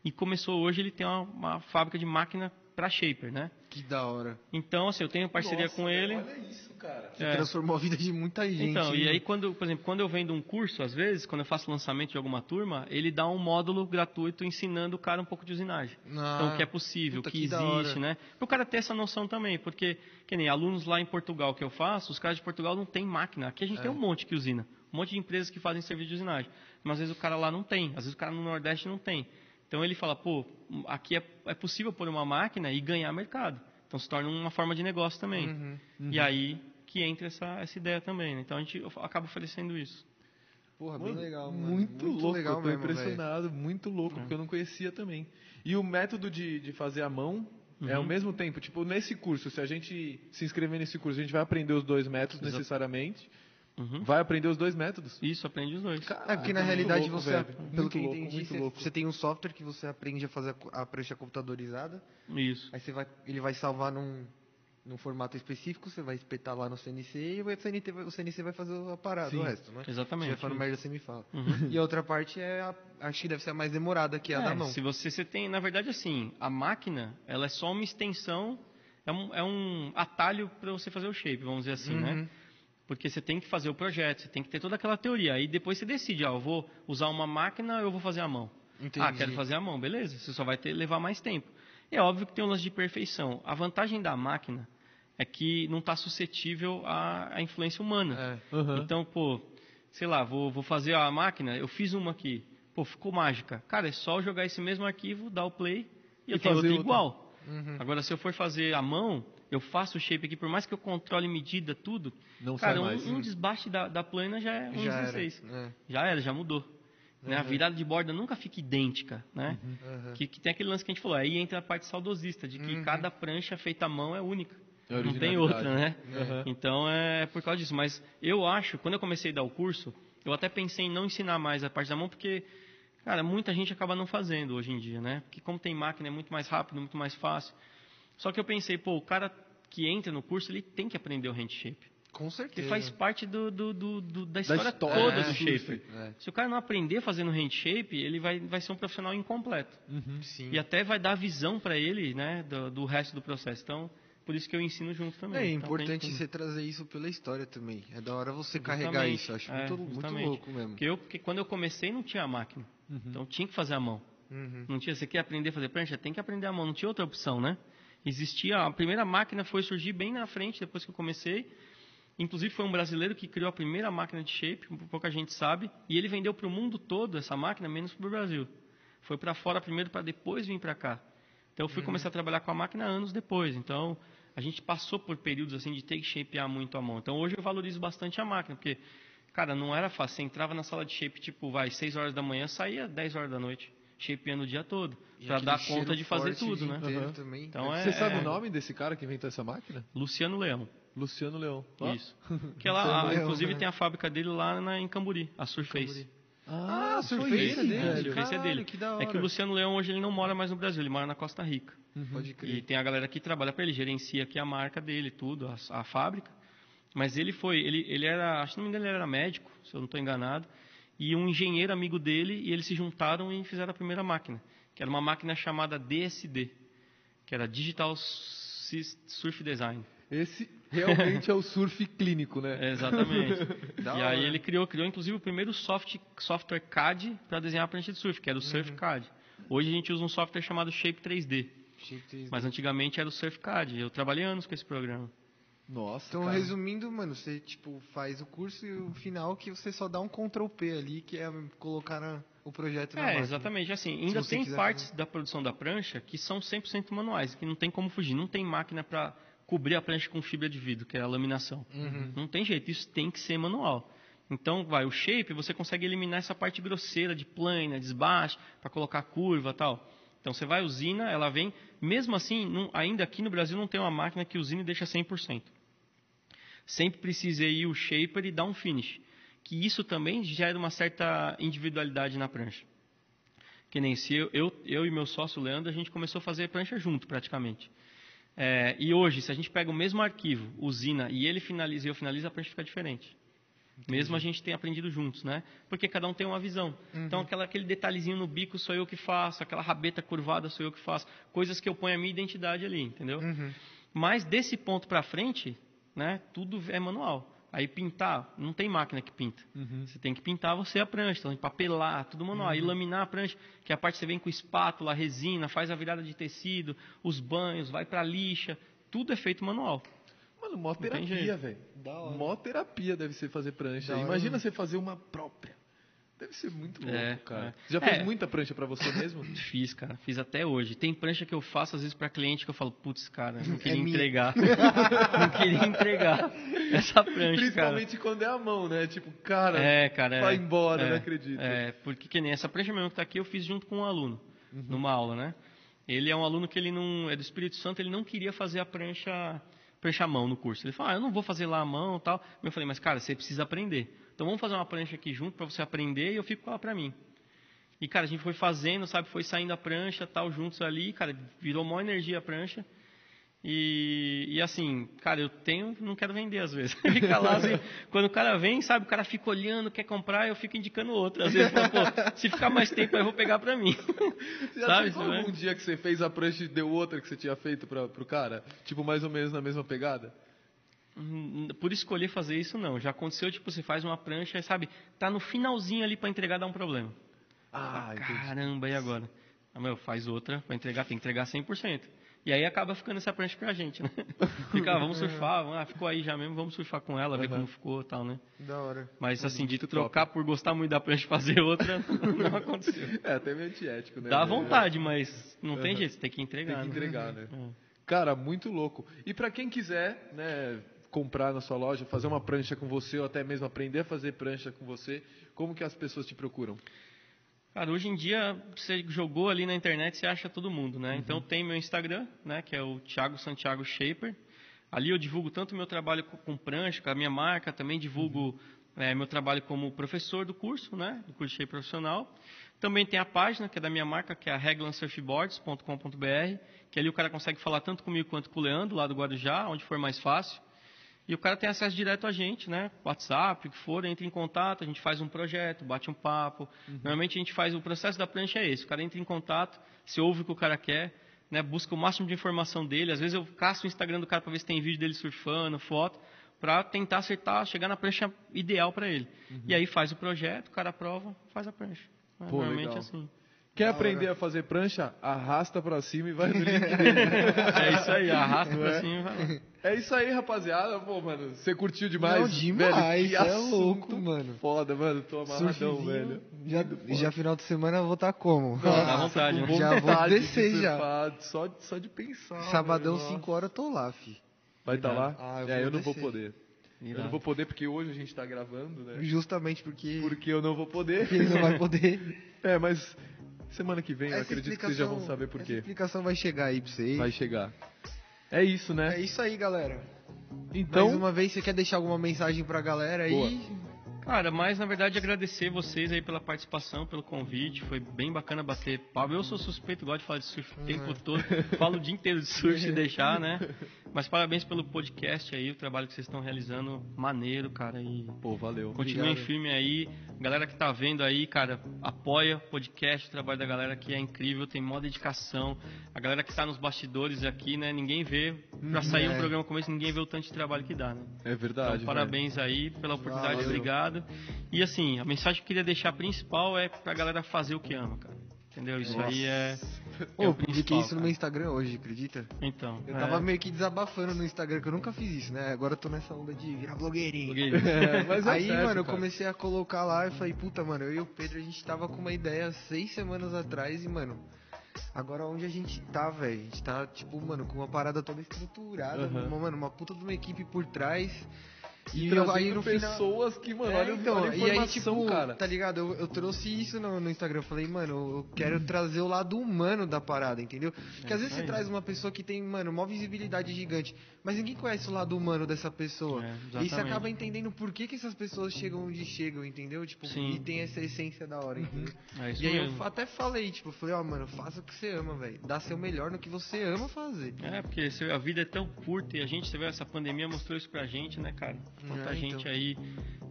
E começou hoje, ele tem uma, uma fábrica de máquina para shaper, né? Que da hora. Então, assim, eu tenho parceria Nossa, com ele. Olha isso, cara. Você É. transformou a vida de muita gente. Então, e aí quando, por exemplo, quando eu vendo um curso, às vezes, quando eu faço lançamento de alguma turma, ele dá um módulo gratuito ensinando o cara um pouco de usinagem. Ah, então, o que é possível, o puta, que, que existe, né? Para o cara ter essa noção também, porque, que nem alunos lá em Portugal que eu faço, os caras de Portugal não tem máquina. Aqui a gente É. tem um monte que usina, um monte de empresas que fazem serviço de usinagem. Mas às vezes o cara lá não tem, às vezes o cara no Nordeste não tem. Então ele fala, pô, aqui é, é possível pôr uma máquina e ganhar mercado. Então se torna uma forma de negócio também. Uhum. E aí que entra essa, essa ideia também. Né? Então a gente acaba oferecendo isso. Porra, bem Mano, legal, mano. Muito, louco, legal eu tô mesmo, impressionado, muito louco, porque eu não conhecia também. E o método de, de fazer a mão é ao Uhum. mesmo tempo, tipo, nesse curso, se a gente se inscrever nesse curso, a gente vai aprender os dois métodos Exato. necessariamente. Uhum. Vai aprender os dois métodos. Isso, aprende os dois. É porque na Muito realidade louco, você, velho. pelo Muito que eu louco, entendi, você, você tem um software que você aprende a fazer a, prancha computadorizada, Isso. aí você vai, ele vai salvar num, num formato específico, você vai espetar lá no CNC e o CNC, vai- o CNC vai fazer a parada, Sim. o resto, né? Se Exatamente. tiver falando merda, você me fala. Uhum. E a outra parte é, a, acho que deve ser a mais demorada, que é a da É, mão. Se você, você tem, na verdade, assim, a máquina, ela é só uma extensão, é um, é um atalho para você fazer o shape, vamos dizer assim, Uhum. né? Porque você tem que fazer o projeto, você tem que ter toda aquela teoria. Aí depois você decide, ah, eu vou usar uma máquina ou eu vou fazer a mão. Entendi. Ah, quero fazer a mão, beleza. Você só vai ter levar mais tempo. É óbvio que tem um lance de perfeição. A vantagem da máquina é que não está suscetível à, à influência humana. É. Aham. Então, pô, sei lá, vou, vou fazer a máquina, eu fiz uma aqui, pô, ficou mágica. Cara, é só eu jogar esse mesmo arquivo, dar o play e, E eu tenho outra. igual. Uhum. Agora, se eu for fazer a mão, eu faço o shape aqui, por mais que eu controle medida, tudo, Não cara, um, mais. um desbaste da, da plana já é um Já era. 16. É. Já era, já mudou. Né? A virada de borda nunca fica idêntica, né? Uhum. Que, que tem aquele lance que a gente falou, aí entra a parte saudosista, de que Uhum. cada prancha feita à mão é única. É Não tem outra, né? Aham. Então é por causa disso. Mas eu acho, quando eu comecei a dar o curso, eu até pensei em não ensinar mais a parte da mão, porque, cara, muita gente acaba não fazendo hoje em dia, né? Porque como tem máquina é muito mais rápido, muito mais fácil. Só que eu pensei, pô, o cara que entra no curso, ele tem que aprender o hand shape. Com certeza. faz parte do, do- do- do- da história, história, toda é, do surf. shaper. É. Se o cara não aprender fazendo hand shape, ele vai, vai ser um profissional incompleto. Uhum. Sim. E até vai dar visão para ele, né, do, do resto do processo. Então, por isso que eu ensino junto também. É Então, importante você trazer isso pela história também. É da hora você Justamente, carregar isso. Acho é, muito, muito louco mesmo. Porque, eu, porque quando eu comecei não tinha máquina. Uhum. Então tinha que fazer a mão. Uhum. Não tinha, você quer aprender a fazer prancha? Tem que aprender a mão, não tinha outra opção, né? Existia, a primeira máquina foi surgir bem na frente depois que eu comecei. Inclusive foi um brasileiro que criou a primeira máquina de shape, pouca gente sabe, e ele vendeu para o mundo todo essa máquina, menos para o Brasil. Foi para fora primeiro para depois vir para cá. Então eu fui começar a trabalhar com a máquina anos depois. Então a gente passou por períodos assim de ter que shapear muito a mão. Então hoje eu valorizo bastante a máquina, porque cara, não era fácil. Você entrava na sala de shape tipo, vai 6 horas da manhã, saía 10 horas da noite, shapeando o dia todo, E para aquele dar conta de fazer tudo, né? também. Então é- Você sabe o nome desse cara que inventou essa máquina? Luciano Leão. Luciano Leão. Ó. Isso. Que ela, Leão, inclusive né? tem a fábrica dele lá na, em Camburi, a Surface. Ah, Ah, foi Surface esse, é dele, A. Surface é dele. que É que o. Luciano Leão hoje ele não mora mais no Brasil, ele mora na Costa Rica. Pode E crer. tem a galera que trabalha para ele, gerencia aqui a marca dele, tudo, a, a fábrica. Mas ele foi, ele, ele era, acho que não me engano, ele era médico, se eu não estou enganado, e um engenheiro amigo dele, e eles se juntaram e fizeram a primeira máquina, que era uma máquina chamada DSD, que era Digital Surf Design. Esse realmente é o surf clínico, né? É, exatamente. E aí ele criou, criou inclusive o primeiro soft, software CAD para desenhar a prancha de surf, que era o Surf CAD. Hoje a gente usa um software chamado Shape 3D, Shape 3D. mas antigamente era o Surf CAD. Eu trabalhei anos com esse programa. Nossa, Então, cara. resumindo, mano, você tipo faz o curso e o final que você só dá um Ctrl P ali, que é colocar na- o projeto na É, máquina. exatamente. Assim, ainda tem partes da produção da prancha que são 100% manuais, que não tem como fugir. Não tem máquina para cobrir a prancha com fibra de vidro, que é a laminação. Uhum. Não tem jeito, isso tem que ser manual. Então, vai, o shape, você consegue eliminar essa parte grosseira de plana, desbaixo, para colocar curva tal. Então, você vai usina, ela vem. Mesmo assim, não- ainda aqui no Brasil não tem uma máquina que usina e deixa 100%. Sempre precisa ir o shaper e dar um finish. Que isso também gera uma certa individualidade na prancha. Que nem se eu, eu, eu e meu sócio Leandro, a gente começou a fazer prancha junto praticamente. É, e hoje, se a gente pega o mesmo arquivo, usina, e ele finaliza e eu finalizo, a prancha fica diferente. Mesmo a gente tenha aprendido juntos, né? Porque cada um tem uma visão. Então, aquela, aquele detalhezinho no bico sou eu que faço, aquela rabeta curvada sou eu que faço. Coisas que eu ponho a minha identidade ali, entendeu? Uhum. Mas desse ponto pra frente, né, tudo é manual. Aí pintar, não tem máquina que pinta. Você tem que pintar você a prancha, então papelar, tudo manual. Aí laminar a prancha, que é a parte que você vem com espátula, resina, faz a virada de tecido, os banhos, vai pra lixa, tudo é feito manual. Mano, mó terapia, velho. Da hora. Mó terapia deve ser fazer prancha. Imagina você fazer uma própria. Deve ser muito louco, É, cara. é. Já fez É. muita prancha pra você mesmo? Fiz, cara, fiz até hoje. Tem prancha que eu faço às vezes pra cliente que eu falo, putz, cara, não queria É minha. entregar. não queria entregar essa prancha, cara. Principalmente quando é a mão, né? Tipo, cara, É, cara. vai é. embora, é, não acredito. É, porque que nem essa prancha mesmo que tá aqui, eu fiz junto com um aluno, Uhum. numa aula, né? Ele é um aluno que ele não, é do Espírito Santo, ele não queria fazer a prancha, prancha à mão no curso. Ele falou, ah, eu não vou fazer lá a mão e tal. Eu falei, mas cara, você precisa aprender. Então vamos fazer uma prancha aqui junto para você aprender e eu fico com ela pra mim. E, cara, a gente foi fazendo, sabe, foi saindo a prancha, tal, juntos ali, cara, virou maior energia a prancha. E, e assim, cara, eu tenho, não quero vender às vezes. Fica lá, assim, quando o cara vem, sabe, o cara fica olhando, quer comprar, eu fico indicando outro. Às vezes, falo, pô, se ficar mais tempo, aí eu vou pegar pra mim. Já sabe? teve algum dia que você fez a prancha e deu outra que você tinha feito pra, pro cara? Tipo, mais ou menos na mesma pegada? Hum, Por escolher fazer isso, não. Já aconteceu, tipo, você faz uma prancha, sabe, tá no finalzinho ali pra entregar, dá um problema. Ah, entendi. Caramba, e agora? Ah, meu, faz outra pra entregar, tem que entregar 100%. E aí acaba ficando essa prancha pra gente, né? Fica, ah, vamos surfar, ah, ficou aí já mesmo, vamos surfar com ela, ver Uhum. como ficou e tal, né? Da hora. Mas assim, de trocar por gostar muito da prancha e fazer outra, não aconteceu. É, até meio antiético, né? Dá vontade, mas não tem Uhum. jeito, você tem que entregar. Tem que né? entregar, né? É. Cara, muito louco. E pra quem quiser, né, comprar na sua loja, fazer uma prancha com você ou até mesmo aprender a fazer prancha com você, como que as pessoas te procuram? Cara, hoje em dia, você jogou ali na internet, você acha todo mundo, né? Uhum. Então tem meu Instagram, né? Que é o Thiago Santiago Shaper. Ali eu divulgo tanto meu trabalho co- com prancha, com a minha marca, também divulgo Uhum. eh, meu trabalho como professor do curso, né? Do curso de Shape Profissional. Também tem a página, que é da minha marca, que é a reglansurfboards.com.br, que ali o cara consegue falar tanto comigo quanto com o Leandro, lá do Guarujá, onde for mais fácil. E o cara tem acesso direto a gente, né? WhatsApp, o que for, entra em contato, a gente faz um projeto, bate um papo. Normalmente a gente faz o processo da prancha é esse. O cara entra em contato, se ouve o que o cara quer, né? Busca o máximo de informação dele. Às vezes eu caço o Instagram do cara para ver se tem vídeo dele surfando, foto, para tentar acertar, chegar na prancha ideal para ele. E aí faz o projeto, o cara aprova, faz a prancha. É, Pô, Normalmente legal. assim. Quer aprender a fazer prancha? Arrasta pra cima e vai no link dele. É isso aí, arrasta Não pra é? cima e vai lá. É isso aí, rapaziada. Pô, mano, você curtiu demais? Não, demais, velho, que é assunto louco, mano. Foda, mano. Tô amarradão, Surfzinho, velho. Já, já final de semana eu vou estar como? Dá vontade, né? Já vou de descer já. Só, só de pensar. Sabadão, velho. 5 horas eu tô lá, fi. Vai estar lá? Ah, eu é, eu não vou poder. Eu não vou poder porque hoje a gente tá gravando, né? Justamente porque Porque eu não vou poder. ele não vai poder. É, mas semana que vem eu Essa acredito que vocês já vão saber por quê. explicação vai chegar aí pra vocês. Vai chegar. É isso, É né? isso aí, galera. Então, Mais uma vez, você quer deixar alguma mensagem pra galera aí? Boa. Cara, mas na verdade agradecer vocês aí pela participação, pelo convite. Foi bem bacana bater papo. Eu sou suspeito, gosto de falar de surf o tempo todo. Falo o dia inteiro de surf se deixar, né? Mas parabéns pelo podcast aí, o trabalho que vocês estão realizando. Maneiro, cara. E pô, valeu. continuem Obrigado. firme aí. Galera que tá vendo aí, cara, apoia o podcast, o trabalho da galera que é incrível, tem mó dedicação. A galera que tá nos bastidores aqui, né? Ninguém vê. Pra sair é. um programa como esse, ninguém vê o tanto de trabalho que dá, né? É verdade. Então, parabéns aí pela oportunidade, Valeu. obrigado. E assim, a mensagem que eu queria deixar principal é pra galera fazer o que ama, cara. Entendeu? Isso aí é. Pô, eu publiquei isso no meu Instagram hoje, acredita? Então. Eu é, tava meio que desabafando no Instagram, que eu nunca fiz isso, né? Agora eu tô nessa onda de virar blogueirinho. É, mas é Aí, certo, mano, eu cara. comecei a colocar lá e falei, puta, mano, eu e o Pedro, a gente tava com uma ideia seis semanas atrás e, mano, agora onde a gente tá, velho? A gente tá, tipo, mano, com uma parada toda estruturada, Aham. uma, mano, uma puta de uma equipe por trás. E, eu- trazendo pessoas que, mano, É, olha, então, olha a e aí, informação, tipo, cara. tá ligado? Eu, eu trouxe isso no, no Instagram. Eu falei, mano, eu quero trazer o lado humano da parada, entendeu? Porque às vezes isso você aí. traz uma pessoa que tem, mano, uma visibilidade gigante, mas ninguém conhece o lado humano dessa pessoa. É, e você acaba entendendo por que, que essas pessoas chegam onde chegam, entendeu? Tipo, Sim. e tem essa essência da hora, entendeu? É isso E aí eu mesmo. até falei, tipo, falei, ó, mano, faça o que você ama, velho. Dá seu melhor no que você ama fazer. É, porque a vida é tão curta e a gente, você vê, essa pandemia mostrou isso pra gente, né, cara? Quanta É, gente então. aí,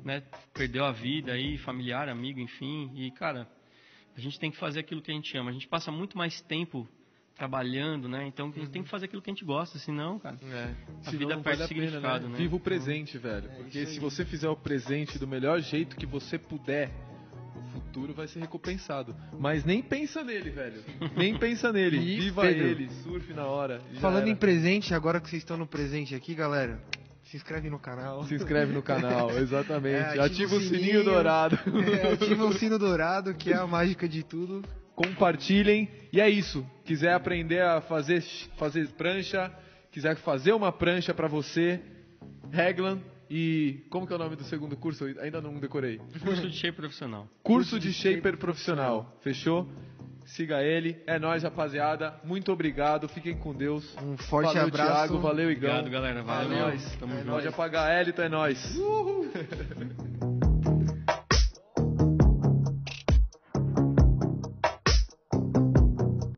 né, perdeu a vida aí, familiar, amigo, enfim. E, cara, a gente tem que fazer aquilo que a gente ama. A gente passa muito mais tempo trabalhando, né? Então a gente tem que fazer aquilo que a gente gosta, senão, cara, É. a Senão vida não perde vale a pena, significado, né? Viva o presente, velho. Porque isso se você fizer o presente do melhor jeito que você puder, o futuro vai ser recompensado. Mas nem pensa nele, velho. Nem pensa nele. Viva Pedro, ele, surfe na hora. Falando era. em presente, agora que vocês estão no presente aqui, galera, se inscreve no canal. Se inscreve no canal, exatamente. É, ativa ativa, o sininho, sininho. dourado. É, ativa o sino dourado, que é a mágica de tudo. Compartilhem. E é isso. Quiser aprender a fazer, fazer prancha, quiser fazer uma prancha pra você, Reglan e. Como que é o nome do segundo curso? Eu ainda não decorei. Curso de shape profissional. Curso de Shaper Profissional. Fechou? Siga ele. É nóis, rapaziada. Muito obrigado. Fiquem com Deus. Um forte valeu, abraço. Thiago. Valeu, Igão. Obrigado, galera. Valeu. É nóis. Tamo É junto. Pode apagar Hélito, é nóis.